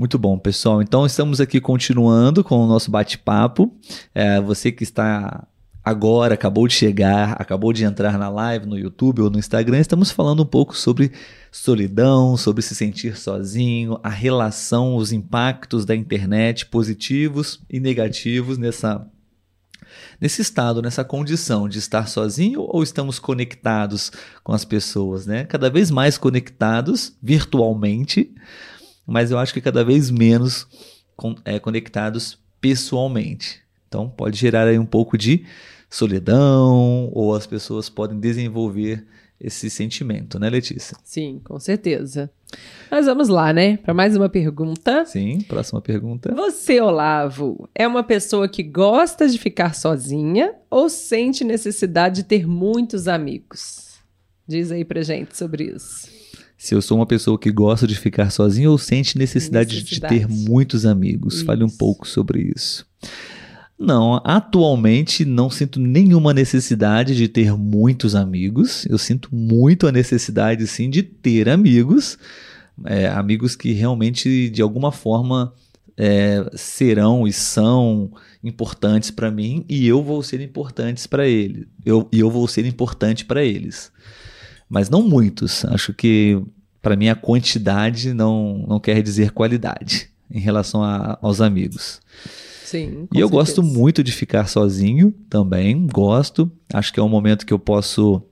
Muito bom, pessoal. Então, estamos aqui continuando com o nosso bate-papo. É, você que está agora, acabou de chegar, acabou de entrar na live no YouTube ou no Instagram, estamos falando um pouco sobre solidão, sobre se sentir sozinho, a relação, os impactos da internet, positivos e negativos nessa nesse estado, nessa condição de estar sozinho ou estamos conectados com as pessoas, né? Cada vez mais conectados virtualmente, mas eu acho que cada vez menos con é, conectados pessoalmente. Então pode gerar aí um pouco de solidão ou as pessoas podem desenvolver esse sentimento, né, Letícia? Sim, com certeza. Mas vamos lá, né? Para mais uma pergunta. Sim, próxima pergunta. Você, Olavo, é uma pessoa que gosta de ficar sozinha ou sente necessidade de ter muitos amigos? Diz aí pra gente sobre isso se eu sou uma pessoa que gosta de ficar sozinho ou sente necessidade, necessidade. de ter muitos amigos. Isso. Fale um pouco sobre isso. Não, atualmente não sinto nenhuma necessidade de ter muitos amigos. Eu sinto muito a necessidade, sim, de ter amigos. É, amigos que realmente, de alguma forma, é, serão e são importantes para mim e eu vou ser importantes para ele. Eu, e eu vou ser importante para eles mas não muitos. Acho que para mim a quantidade não, não quer dizer qualidade em relação a, aos amigos. Sim, e eu certeza. gosto muito de ficar sozinho também, gosto. Acho que é um momento que eu posso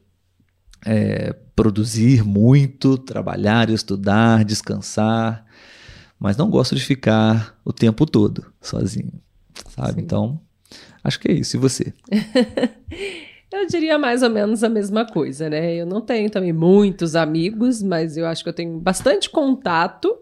é, produzir muito, trabalhar, estudar, descansar, mas não gosto de ficar o tempo todo sozinho, sabe? Sim. Então, acho que é isso. E você? Eu diria mais ou menos a mesma coisa, né? Eu não tenho também muitos amigos, mas eu acho que eu tenho bastante contato,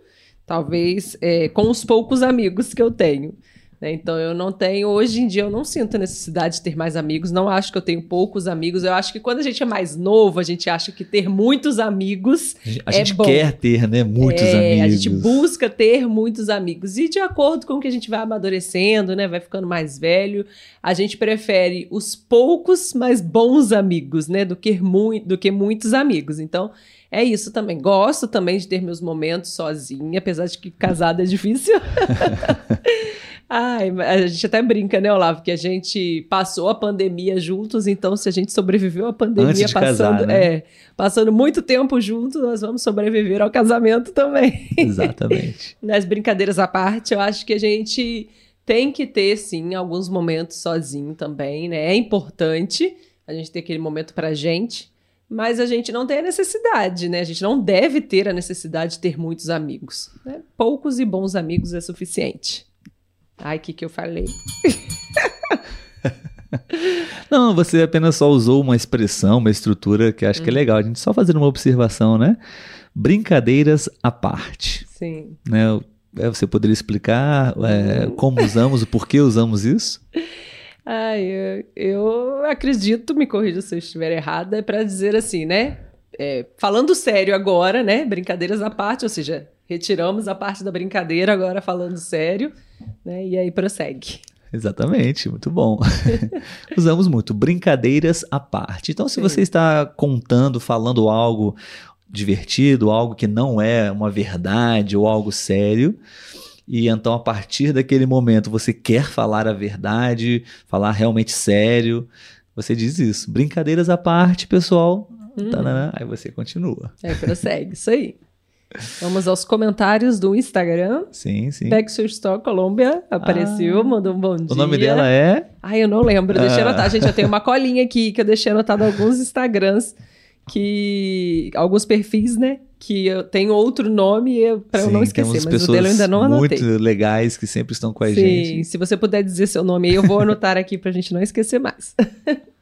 talvez, é, com os poucos amigos que eu tenho. Né? Então eu não tenho, hoje em dia eu não sinto a necessidade de ter mais amigos, não acho que eu tenho poucos amigos. Eu acho que quando a gente é mais novo, a gente acha que ter muitos amigos A é gente bom. quer ter, né, muitos É, amigos. A gente busca ter muitos amigos. E de acordo com o que a gente vai amadurecendo, né? Vai ficando mais velho, a gente prefere os poucos, mas bons amigos, né? Do que, mui do que muitos amigos. Então, é isso também. Gosto também de ter meus momentos sozinha, apesar de que casada é difícil. Ai, a gente até brinca, né, Olavo, que a gente passou a pandemia juntos, então se a gente sobreviveu à pandemia passando, casar, né? é, passando muito tempo juntos, nós vamos sobreviver ao casamento também. Exatamente. Nas brincadeiras à parte, eu acho que a gente tem que ter, sim, alguns momentos sozinho também, né? É importante a gente ter aquele momento pra gente, mas a gente não tem a necessidade, né? A gente não deve ter a necessidade de ter muitos amigos. né? Poucos e bons amigos é suficiente. Ai, o que, que eu falei? Não, você apenas só usou uma expressão, uma estrutura que acho que é legal. A gente só fazer uma observação, né? Brincadeiras à parte, Sim. né? É, Você poderia explicar é, como usamos, o porquê usamos isso? Ai, eu, eu acredito, me corrija se eu estiver errada, é para dizer assim, né? É, falando sério agora, né? Brincadeiras à parte, ou seja, retiramos a parte da brincadeira agora falando sério, né? E aí prossegue. Exatamente, muito bom. Usamos muito. Brincadeiras à parte. Então, se Sim. você está contando, falando algo divertido, algo que não é uma verdade ou algo sério, e então a partir daquele momento você quer falar a verdade, falar realmente sério, você diz isso. Brincadeiras à parte, pessoal. Uhum. Aí você continua. É, prossegue, isso aí. Vamos aos comentários do Instagram. Sim, sim. Your Store Colômbia apareceu, Ah. mandou um bom dia. O nome dela é. Ai, eu não lembro, deixei Ah. anotar. Gente, eu tenho uma colinha aqui que eu deixei anotado alguns Instagrams que. alguns perfis, né? Que eu tenho outro nome pra eu Sim, não esquecer, mas o dela eu ainda não anotei. muito legais que sempre estão com a Sim, gente. se você puder dizer seu nome aí, eu vou anotar aqui pra gente não esquecer mais.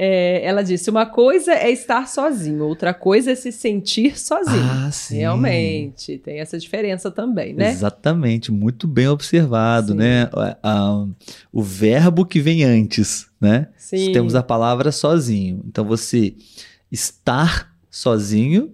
É, ela disse: uma coisa é estar sozinho, outra coisa é se sentir sozinho. Ah, sim. Realmente, tem essa diferença também, né? Exatamente, muito bem observado, Sim. né? O verbo que vem antes, né? Sim. Temos a palavra sozinho. Então você estar sozinho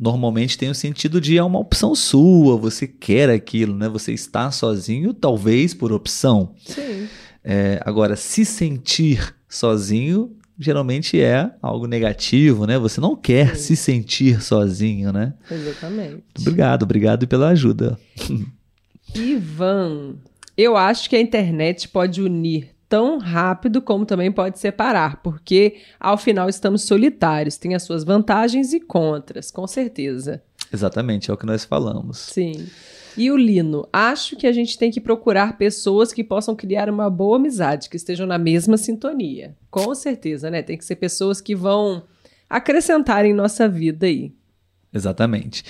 normalmente tem o sentido de é uma opção sua, você quer aquilo, né? Você está sozinho, talvez por opção. Sim. É, agora, se sentir sozinho geralmente é algo negativo, né? Você não quer Sim. se sentir sozinho, né? Exatamente. Obrigado, obrigado pela ajuda. Ivan, eu acho que a internet pode unir tão rápido como também pode separar, porque ao final estamos solitários, tem as suas vantagens e contras, com certeza. Exatamente, é o que nós falamos. Sim. E o Lino, acho que a gente tem que procurar pessoas que possam criar uma boa amizade, que estejam na mesma sintonia. Com certeza, né? Tem que ser pessoas que vão acrescentar em nossa vida aí. Exatamente.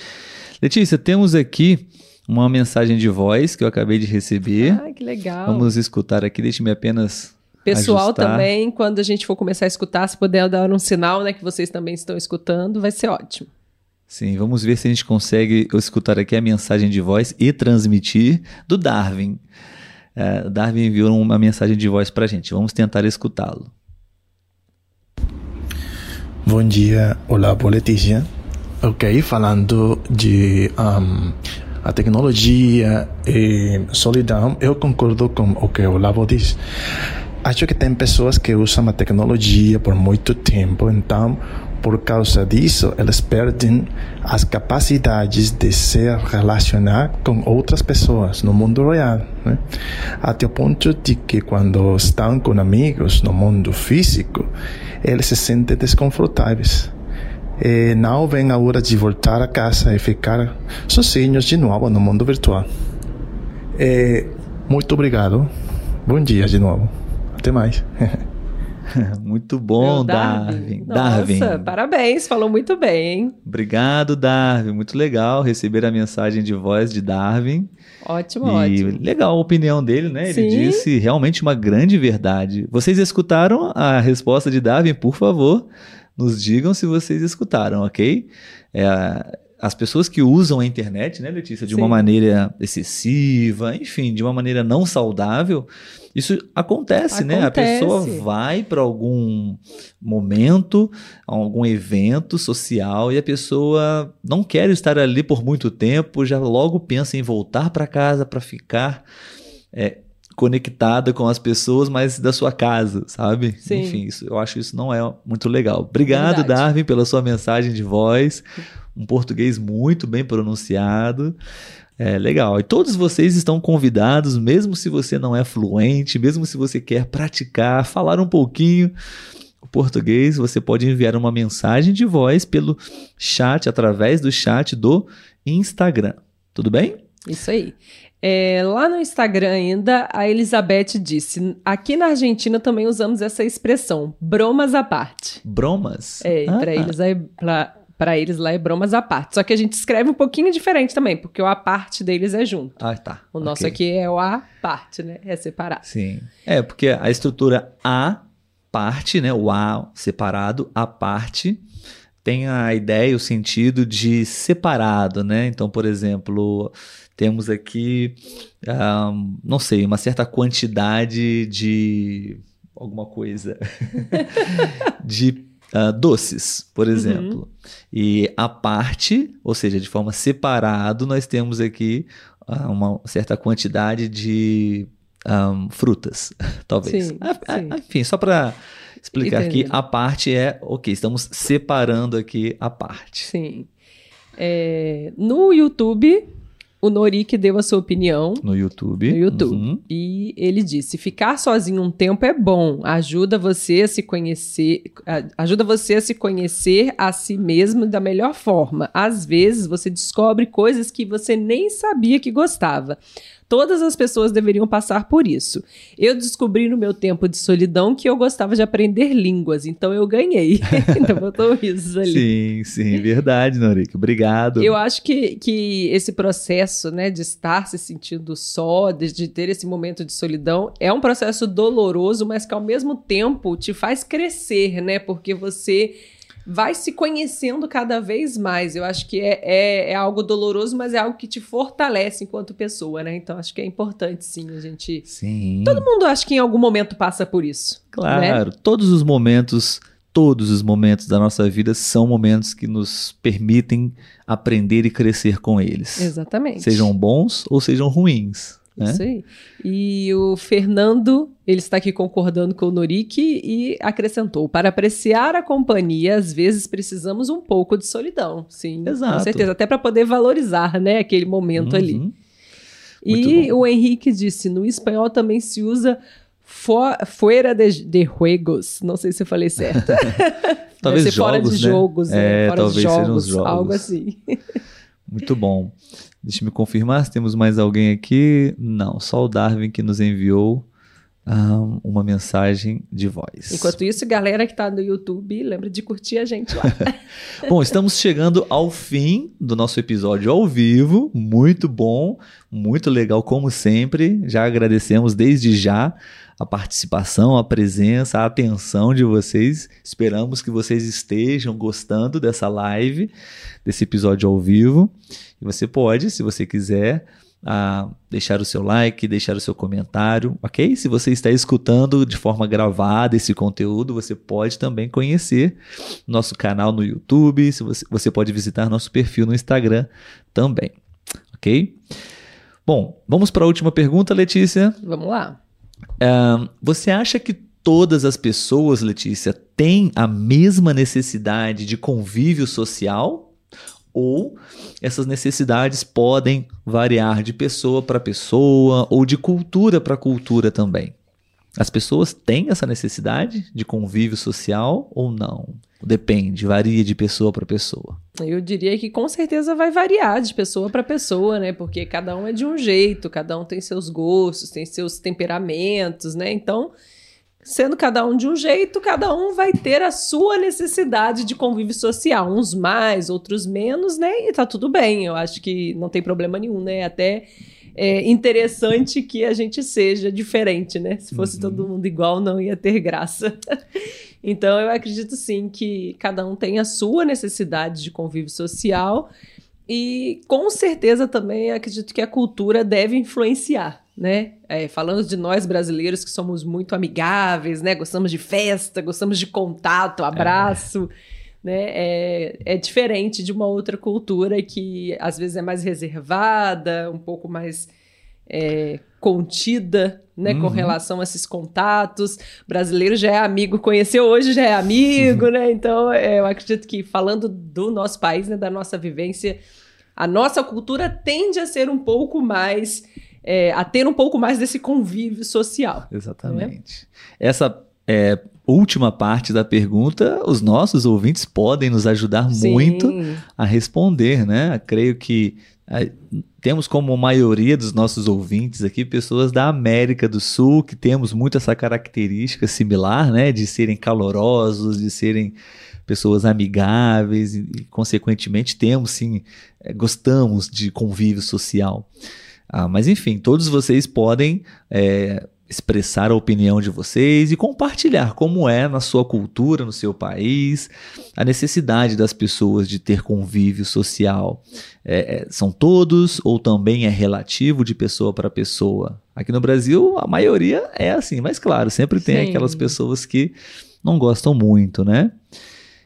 Letícia, temos aqui uma mensagem de voz que eu acabei de receber. Ai, que legal. Vamos escutar aqui, deixe-me apenas. Pessoal ajustar. também, quando a gente for começar a escutar, se puder dar um sinal, né, que vocês também estão escutando, vai ser ótimo. Sim, vamos ver se a gente consegue escutar aqui a mensagem de voz e transmitir do Darwin. É, Darwin enviou uma mensagem de voz para a gente. Vamos tentar escutá-lo. Bom dia, olá, Letícia. Ok, falando de um, a tecnologia e solidão, eu concordo com o que o Olavo diz. Acho que tem pessoas que usam a tecnologia por muito tempo, então, por causa disso, eles perdem as capacidades de se relacionar com outras pessoas no mundo real. Né? Até o ponto de que, quando estão com amigos no mundo físico, eles se sentem desconfortáveis. E não vem a hora de voltar a casa e ficar sozinhos de novo no mundo virtual. E muito obrigado. Bom dia de novo. Até mais. Muito bom, Meu Darwin. Nossa, Darwin. parabéns, falou muito bem, hein? Obrigado, Darwin. Muito legal receber a mensagem de voz de Darwin. Ótimo, E ótimo. legal a opinião dele, né? Ele Sim. disse realmente uma grande verdade. Vocês escutaram a resposta de Darwin? Por favor, nos digam se vocês escutaram, ok? É, as pessoas que usam a internet, né, Letícia, de Sim. uma maneira excessiva, enfim, de uma maneira não saudável, isso acontece, né? A Acontece. pessoa vai para algum momento, algum evento social e a pessoa não quer estar ali por muito tempo, já logo pensa em voltar para casa para ficar é, conectada com as pessoas, mas da sua casa, sabe? Sim. Enfim, isso, eu acho isso não é muito legal. Obrigado, Verdade. Darwin, pela sua mensagem de voz. Um português muito bem pronunciado. É legal. E todos vocês estão convidados, mesmo se você não é fluente, mesmo se você quer praticar, falar um pouquinho o português, você pode enviar uma mensagem de voz pelo chat, através do chat do Instagram. Tudo bem? Isso aí. É, lá no Instagram ainda, a Elizabeth disse: aqui na Argentina também usamos essa expressão, bromas à parte. Bromas? É, Ah, pra eles é. Pra, pra eles lá é bromas à parte. Só que a gente escreve um pouquinho diferente também, porque o a parte deles é junto. Ah, tá. O nosso aqui é o a parte, né? É separado. Sim. É, porque a estrutura A parte, né, o A separado, a parte, tem a ideia e o sentido de separado, né? Então, por exemplo, temos aqui, ah, não sei, uma certa quantidade de alguma coisa, de ah, doces, por exemplo. E a parte, ou seja, de forma separado, nós temos aqui ah, uma certa quantidade de ahn, frutas, talvez. Sim, Ah, ah, sim. Enfim, só para explicar Entendi. aqui, a parte é, ok, estamos separando aqui a parte. Sim. É, no YouTube, o Norik deu a sua opinião. No YouTube. No YouTube. Uhum. E ele disse: ficar sozinho um tempo é bom, ajuda você a se conhecer, ajuda você a se conhecer a si mesmo da melhor forma. Às vezes você descobre coisas que você nem sabia que gostava. Todas as pessoas deveriam passar por isso. Eu descobri no meu tempo de solidão que eu gostava de aprender línguas, então eu ganhei. então botou risos ali. Sim, sim, verdade, Norico. Obrigado. Eu acho que, que esse processo, né, de estar se sentindo só, de, de ter esse momento de solidão, é um processo doloroso, mas que ao mesmo tempo te faz crescer, né? Porque você vai se conhecendo cada vez mais. Eu acho que é, é, é algo doloroso, mas é algo que te fortalece enquanto pessoa, né? Então acho que é importante, sim, a gente. Sim. Todo mundo acho que em algum momento passa por isso. Claro, todos os momentos, todos os momentos da nossa vida são momentos que nos permitem aprender e crescer com eles. Exatamente. Sejam bons ou sejam ruins. Né? Isso aí. E o Fernando, ele está aqui concordando com o Norik e acrescentou: para apreciar a companhia, às vezes precisamos um pouco de solidão. Sim, Exato. com certeza. Até para poder valorizar, né, aquele momento ali. Uhum. Muito E bom. o Henrique disse: no espanhol também se usa fo- fuera de, de juegos. Não sei se eu falei certo. Talvez ser fora jogos, de né? jogos, né? É, fora talvez de sejam jogos, os jogos. algo assim. Muito bom. Deixa eu me confirmar se temos mais alguém aqui. Não, só o Darwin que nos enviou ah, uma mensagem de voz. Enquanto isso, galera que tá no YouTube, lembra de curtir a gente lá. Bom, estamos chegando ao fim do nosso episódio ao vivo. Muito bom, muito legal, como sempre. Já agradecemos desde já a participação, a presença, a atenção de vocês. Esperamos que vocês estejam gostando dessa live, desse episódio ao vivo. E você pode, se você quiser, ah, deixar o seu like, deixar o seu comentário, ok? Se você está escutando de forma gravada esse conteúdo, você pode também conhecer nosso canal no YouTube, se você, você pode visitar nosso perfil no Instagram também, ok? Bom, vamos para a última pergunta, Letícia. Vamos lá. Ahn, você acha que todas as pessoas, Letícia, têm a mesma necessidade de convívio social? Ou essas necessidades podem variar de pessoa para pessoa ou de cultura para cultura também? As pessoas têm essa necessidade de convívio social ou não? Depende, varia de pessoa para pessoa. Eu diria que com certeza vai variar de pessoa para pessoa, né? Porque cada um é de um jeito, cada um tem seus gostos, tem seus temperamentos, né? Então, sendo cada um de um jeito, cada um vai ter a sua necessidade de convívio social, uns mais, outros menos, né? E tá tudo bem. Eu acho que não tem problema nenhum, né? Até é interessante que a gente seja diferente, né? Se fosse Uhum. todo mundo igual, não ia ter graça. então, eu acredito sim que cada um tem a sua necessidade de convívio social E com certeza também acredito que a cultura deve influenciar, né? É, falando de nós brasileiros que somos muito amigáveis, né? Gostamos de festa, gostamos de contato, abraço. É. Né? É, é diferente de uma outra cultura que às vezes é mais reservada, um pouco mais é, contida, né, uhum. com relação a esses contatos. O brasileiro já é amigo, conheceu hoje já é amigo, uhum. né? Então, é, eu acredito que falando do nosso país, né, da nossa vivência, a nossa cultura tende a ser um pouco mais é, a ter um pouco mais desse convívio social. Exatamente. Né? Essa é, última parte da pergunta, os nossos ouvintes podem nos ajudar Sim. muito a responder, né? creio que temos como maioria dos nossos ouvintes aqui pessoas da América do Sul, que temos muito essa característica similar, né, de serem calorosos, de serem pessoas amigáveis e, consequentemente, temos sim, é, gostamos de convívio social. Ah, mas enfim, todos vocês podem é, expressar a opinião de vocês e compartilhar como é na sua cultura, no seu país, a necessidade das pessoas de ter convívio social. É, é são todos ou também é relativo de pessoa para pessoa? Aqui no Brasil, a maioria é assim, mas claro, sempre tem Sim. aquelas pessoas que não gostam muito, né?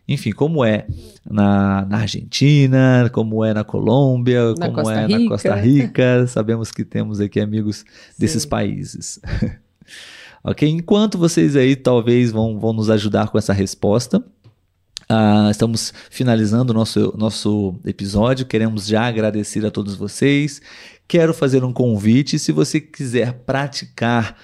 Enfim, como é na, na Argentina, como é na Colômbia, na como Costa é Rica. na Costa Rica. Sabemos que temos aqui amigos desses Sim. países. ok? Enquanto vocês aí talvez vão, vão nos ajudar com essa resposta, Uh, estamos finalizando o nosso, nosso episódio. Queremos já agradecer a todos vocês. Quero fazer um convite. Se você quiser praticar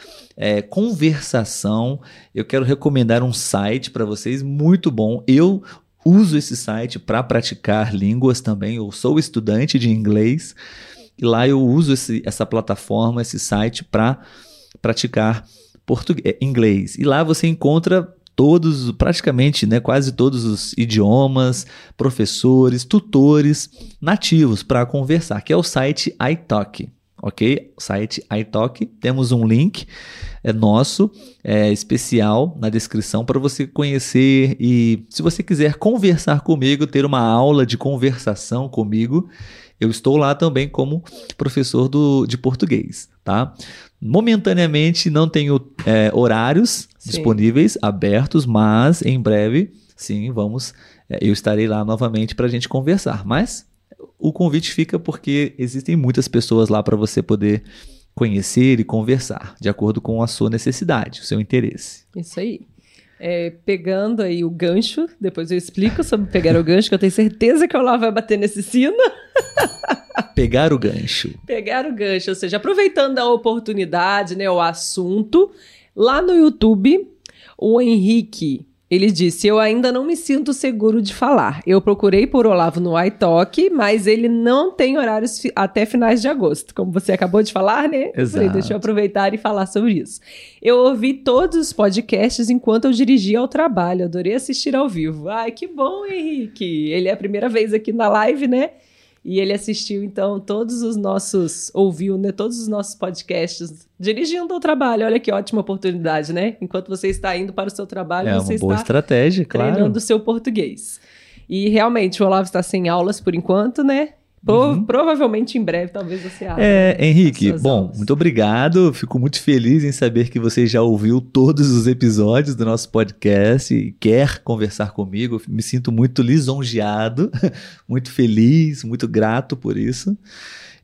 é, conversação, eu quero recomendar um site para vocês muito bom. Eu uso esse site para praticar línguas também. Eu sou estudante de inglês e lá eu uso esse, essa plataforma, esse site para praticar português, inglês. E lá você encontra todos, praticamente, né, quase todos os idiomas, professores, tutores nativos para conversar, que é o site iTalk, ok? O site iTalk, temos um link é nosso, é especial na descrição para você conhecer e se você quiser conversar comigo, ter uma aula de conversação comigo, eu estou lá também como professor do, de português, tá? Momentaneamente não tenho é, horários sim. disponíveis, abertos, mas em breve, sim, vamos. É, eu estarei lá novamente para a gente conversar. Mas o convite fica porque existem muitas pessoas lá para você poder conhecer e conversar, de acordo com a sua necessidade, o seu interesse. Isso aí é, pegando aí o gancho, depois eu explico sobre pegar o gancho, que eu tenho certeza que o Olavo vai bater nesse sino. Pegar o gancho. Pegar o gancho, ou seja, aproveitando a oportunidade, né, o assunto, lá no YouTube, o Henrique ele disse: Eu ainda não me sinto seguro de falar. Eu procurei por Olavo no iTalk, mas ele não tem horários fi até finais de agosto. Como você acabou de falar, né? Exato. Falei, deixa eu aproveitar e falar sobre isso. Eu ouvi todos os podcasts enquanto eu dirigia ao trabalho. Adorei assistir ao vivo. Ai, que bom, Henrique. Ele é a primeira vez aqui na live, né? E ele assistiu, então, todos os nossos, ouviu, né, todos os nossos podcasts, dirigindo ao trabalho. Olha que ótima oportunidade, né? Enquanto você está indo para o seu trabalho, é você uma boa está estratégia, treinando o seu português. E realmente, o Olavo está sem aulas por enquanto, né? Uhum. Provavelmente em breve, talvez você abra. É, Henrique, bom, aulas. muito obrigado. Fico muito feliz em saber que você já ouviu todos os episódios do nosso podcast e quer conversar comigo. Me sinto muito lisonjeado, muito feliz, muito grato por isso.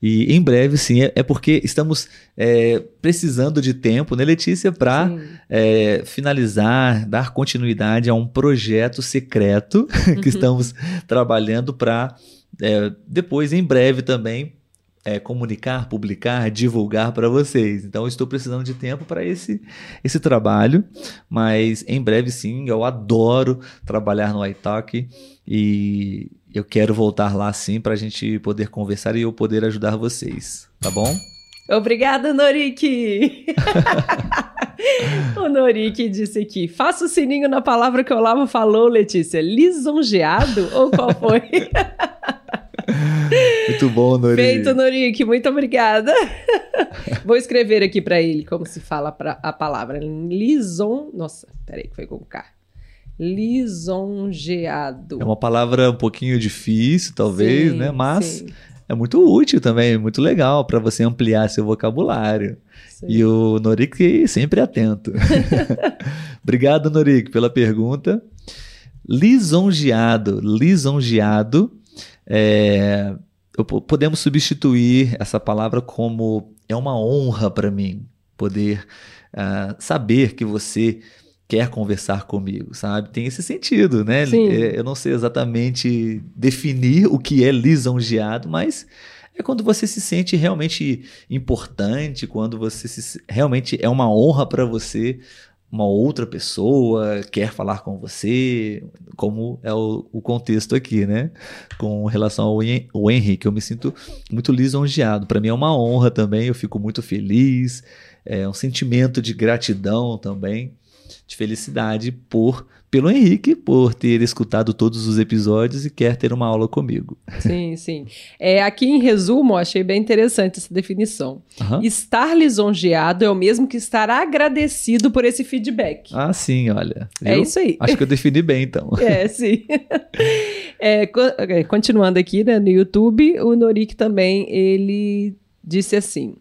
E em breve, sim, é, é porque estamos é, precisando de tempo, né, Letícia, para é, finalizar, dar continuidade a um projeto secreto que estamos trabalhando para é, depois, em breve também, é, comunicar, publicar, divulgar para vocês. Então, estou precisando de tempo para esse, esse trabalho, mas em breve sim, eu adoro trabalhar no iTalk e eu quero voltar lá sim para a gente poder conversar e eu poder ajudar vocês, tá bom? Obrigada, Norik! o Norik disse aqui: faça o sininho na palavra que o Olavo falou, Letícia. Lisonjeado? Ou qual foi? Muito bom, Norik. Feito, Norik. Muito obrigada. Vou escrever aqui para ele como se fala pra, a palavra. Lison. Nossa, peraí, que foi com K. Lisonjeado. É uma palavra um pouquinho difícil, talvez, Sim, né? Mas sim, é muito útil também, muito legal para você ampliar seu vocabulário. sim. E o Norik sempre atento. Obrigado, Norik, pela pergunta. Lisonjeado. Lisonjeado. É, podemos substituir essa palavra como é uma honra para mim poder ah, saber que você quer conversar comigo, sabe? Tem esse sentido, né? Sim. É, Eu não sei exatamente definir o que é lisonjeado, mas é quando você se sente realmente importante, quando você se, realmente é uma honra para você, uma outra pessoa quer falar com você, como é o, o contexto aqui, né? Com relação ao, Hen- ao Henrique, eu me sinto muito lisonjeado. Para mim é uma honra também, eu fico muito feliz, é um sentimento de gratidão também, de felicidade por pelo Henrique, por ter escutado todos os episódios e quer ter uma aula comigo. Sim, sim. É, aqui em resumo, eu achei bem interessante essa definição. Aham. Estar lisonjeado é o mesmo que estar agradecido por esse feedback. Ah, sim, olha. é viu? isso aí. Acho que eu defini bem, então. É, sim. É, é, continuando aqui né, no YouTube, o Norik também, ele disse assim...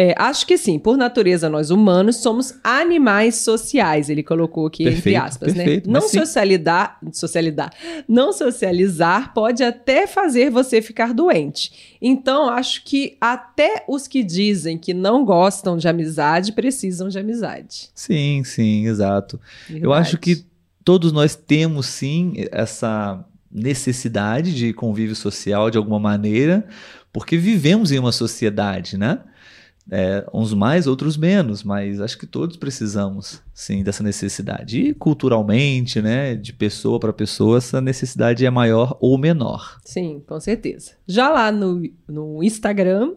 é, acho que sim, por natureza nós humanos somos animais sociais, ele colocou aqui entre Perfeito, aspas, perfeito, né? Não socializar, socializar, não socializar pode até fazer você ficar doente. Então, acho que até os que dizem que não gostam de amizade precisam de amizade. Sim, sim, exato. Eu Verdade. acho que todos nós temos sim essa necessidade de convívio social de alguma maneira, porque vivemos em uma sociedade, né? É, uns mais, outros menos, mas acho que todos precisamos, sim, dessa necessidade. E culturalmente, né, de pessoa para pessoa, essa necessidade é maior ou menor. Sim, com certeza. Já lá no, no Instagram,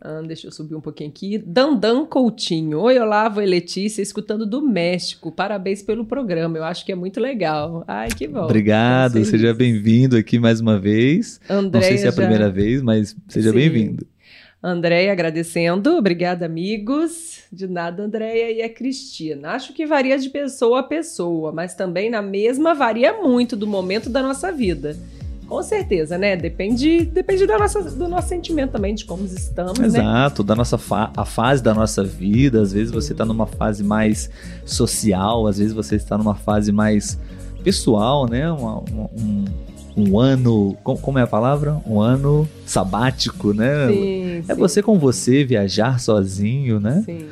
ah, deixa eu subir um pouquinho aqui. Dandan Coutinho. Oi, Olavo e Letícia, escutando do México. Parabéns pelo programa. Eu acho que é muito legal. Ai, que bom. Obrigado, seja bem-vindo aqui mais uma vez. Andréia Não sei se é a já- primeira vez, mas seja bem-vindo. Andréia agradecendo. Obrigada, amigos. De nada, Andréia e a Cristina. Acho que varia de pessoa a pessoa, mas também na mesma varia muito do momento da nossa vida. Com certeza, né? Depende, depende da nossa, do nosso sentimento também, de como estamos, né? Exato, da nossa fa a fase da nossa vida. Às vezes você está numa fase mais social, às vezes você está numa fase mais pessoal, né? Uma- uma- um, um ano. co- Como é a palavra? Um ano sabático, né? Sim, É sim. você com você, viajar sozinho, né? Sim.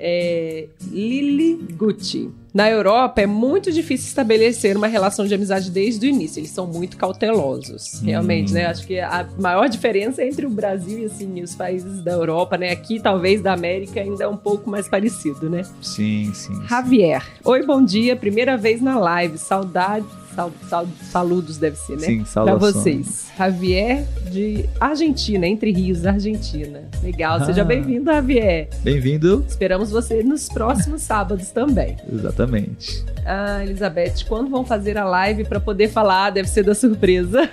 É, Lili Gucci. Na Europa é muito difícil estabelecer uma relação de amizade desde o início. Eles são muito cautelosos, realmente, Hum. né? Acho que a maior diferença entre o Brasil e assim os países da Europa, né? Aqui talvez da América ainda é um pouco mais parecido, né? Sim, sim. sim. Javier. Oi, bom dia. Primeira vez na live. Saudade, sal, sal- saludos deve ser, né? Sim, Pra saudações. vocês. Javier de Argentina, Entre Rios, Argentina. Legal, seja Ah. bem-vindo, Javier. Bem-vindo. Esperamos você nos próximos sábados também. Exatamente. Ah, Elizabeth, quando vão fazer a live pra poder falar? Deve ser da surpresa.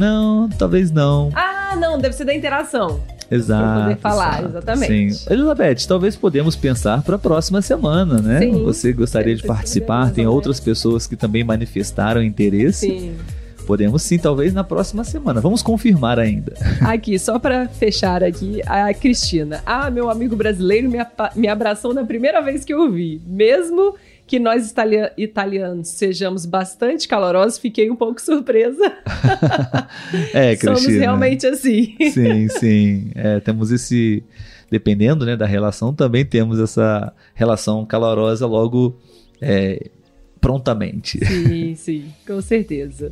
Não, talvez não. Ah, não, deve ser da interação. Exato. poder falar, exato. exatamente. Sim. Elizabeth, talvez podemos pensar para a próxima semana, né? Sim. Você gostaria de participar? Tem ou outras pessoas que também manifestaram interesse. Sim. Podemos sim, talvez na próxima semana. Vamos confirmar ainda. Aqui, só pra fechar aqui, a Cristina. Ah, meu amigo brasileiro me, me abraçou na primeira vez que eu o vi. Mesmo que nós itali- italianos sejamos bastante calorosos, fiquei um pouco surpresa. É, Somos Cristina. realmente assim. Sim, sim. É, temos esse. Dependendo né, da relação, também temos essa relação calorosa logo é, prontamente. Sim, sim, com certeza.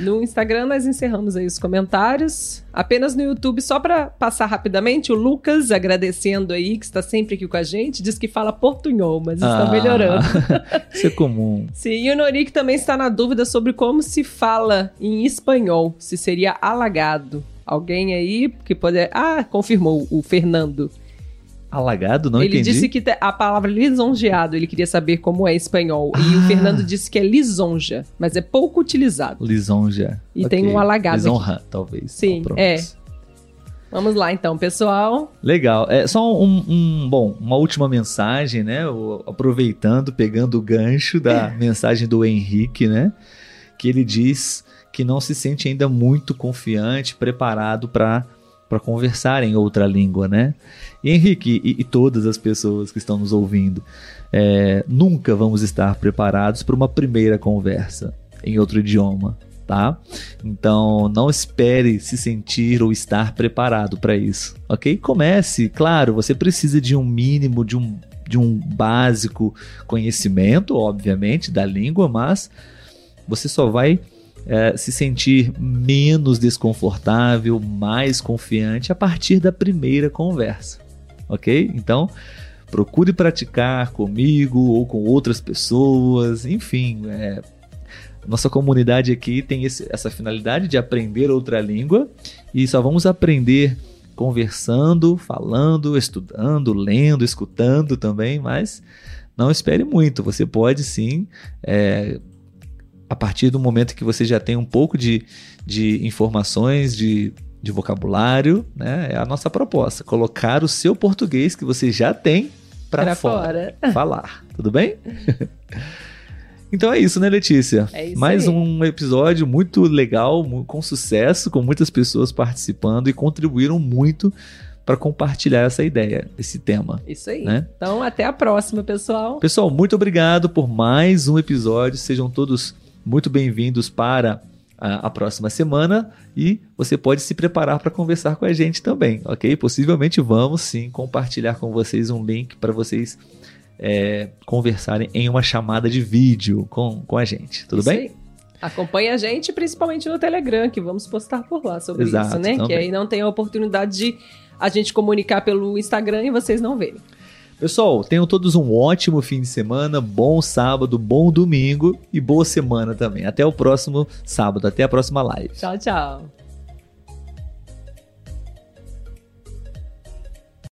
No Instagram nós encerramos aí os comentários. Apenas no YouTube, só para passar rapidamente, o Lucas agradecendo aí, que está sempre aqui com a gente, diz que fala portunhol, mas está Ah, melhorando. Isso é comum. Sim, e o Norik também está na dúvida sobre como se fala em espanhol, se seria alagado. Alguém aí que pode. Ah, confirmou, o Fernando. Alagado, não ele entendi. disse que a palavra lisonjeado, ele queria saber como é espanhol. E o Ah. Fernando disse que é lisonja, mas é pouco utilizado. Lisonja. E tem um alagado Lisonra, talvez. Sim, Pronto. é. Vamos lá então, pessoal. Legal. É só um, um bom, uma última mensagem, né? Aproveitando, pegando o gancho da mensagem do Henrique, né? Que ele diz que não se sente ainda muito confiante, preparado para para conversar em outra língua, né? E Henrique e, e todas as pessoas que estão nos ouvindo, é, nunca vamos estar preparados para uma primeira conversa em outro idioma, tá? Então não espere se sentir ou estar preparado para isso, ok? Comece, claro, você precisa de um mínimo, de um, de um básico conhecimento, obviamente, da língua, mas você só vai é, se sentir menos desconfortável, mais confiante a partir da primeira conversa, ok? Então, procure praticar comigo ou com outras pessoas, enfim. É, nossa comunidade aqui tem esse, essa finalidade de aprender outra língua e só vamos aprender conversando, falando, estudando, lendo, escutando também, mas não espere muito. Você pode sim é, a partir do momento que você já tem um pouco de, de informações, de, de vocabulário, né? É a nossa proposta. Colocar o seu português que você já tem para fora, fora. Falar. Tudo bem? Então é isso, né, Letícia? É isso Mais aí. um episódio muito legal, com sucesso, com muitas pessoas participando e contribuíram muito para compartilhar essa ideia, esse tema. Isso aí. Né? Então, até a próxima, pessoal. Pessoal, muito obrigado por mais um episódio. Sejam todos muito bem-vindos para a, a, próxima semana e você pode se preparar para conversar com a gente também, ok? Possivelmente vamos sim compartilhar com vocês um link para vocês é, conversarem em uma chamada de vídeo com, com a gente, tudo isso bem? Aí. Acompanhe a gente, principalmente no Telegram, que vamos postar por lá sobre Exato, isso, né? também. Que aí não tem a oportunidade de a gente comunicar pelo Instagram e vocês não verem. Pessoal, tenham todos um ótimo fim de semana, bom sábado, bom domingo e boa semana também. Até o próximo sábado, até a próxima live. Tchau, tchau.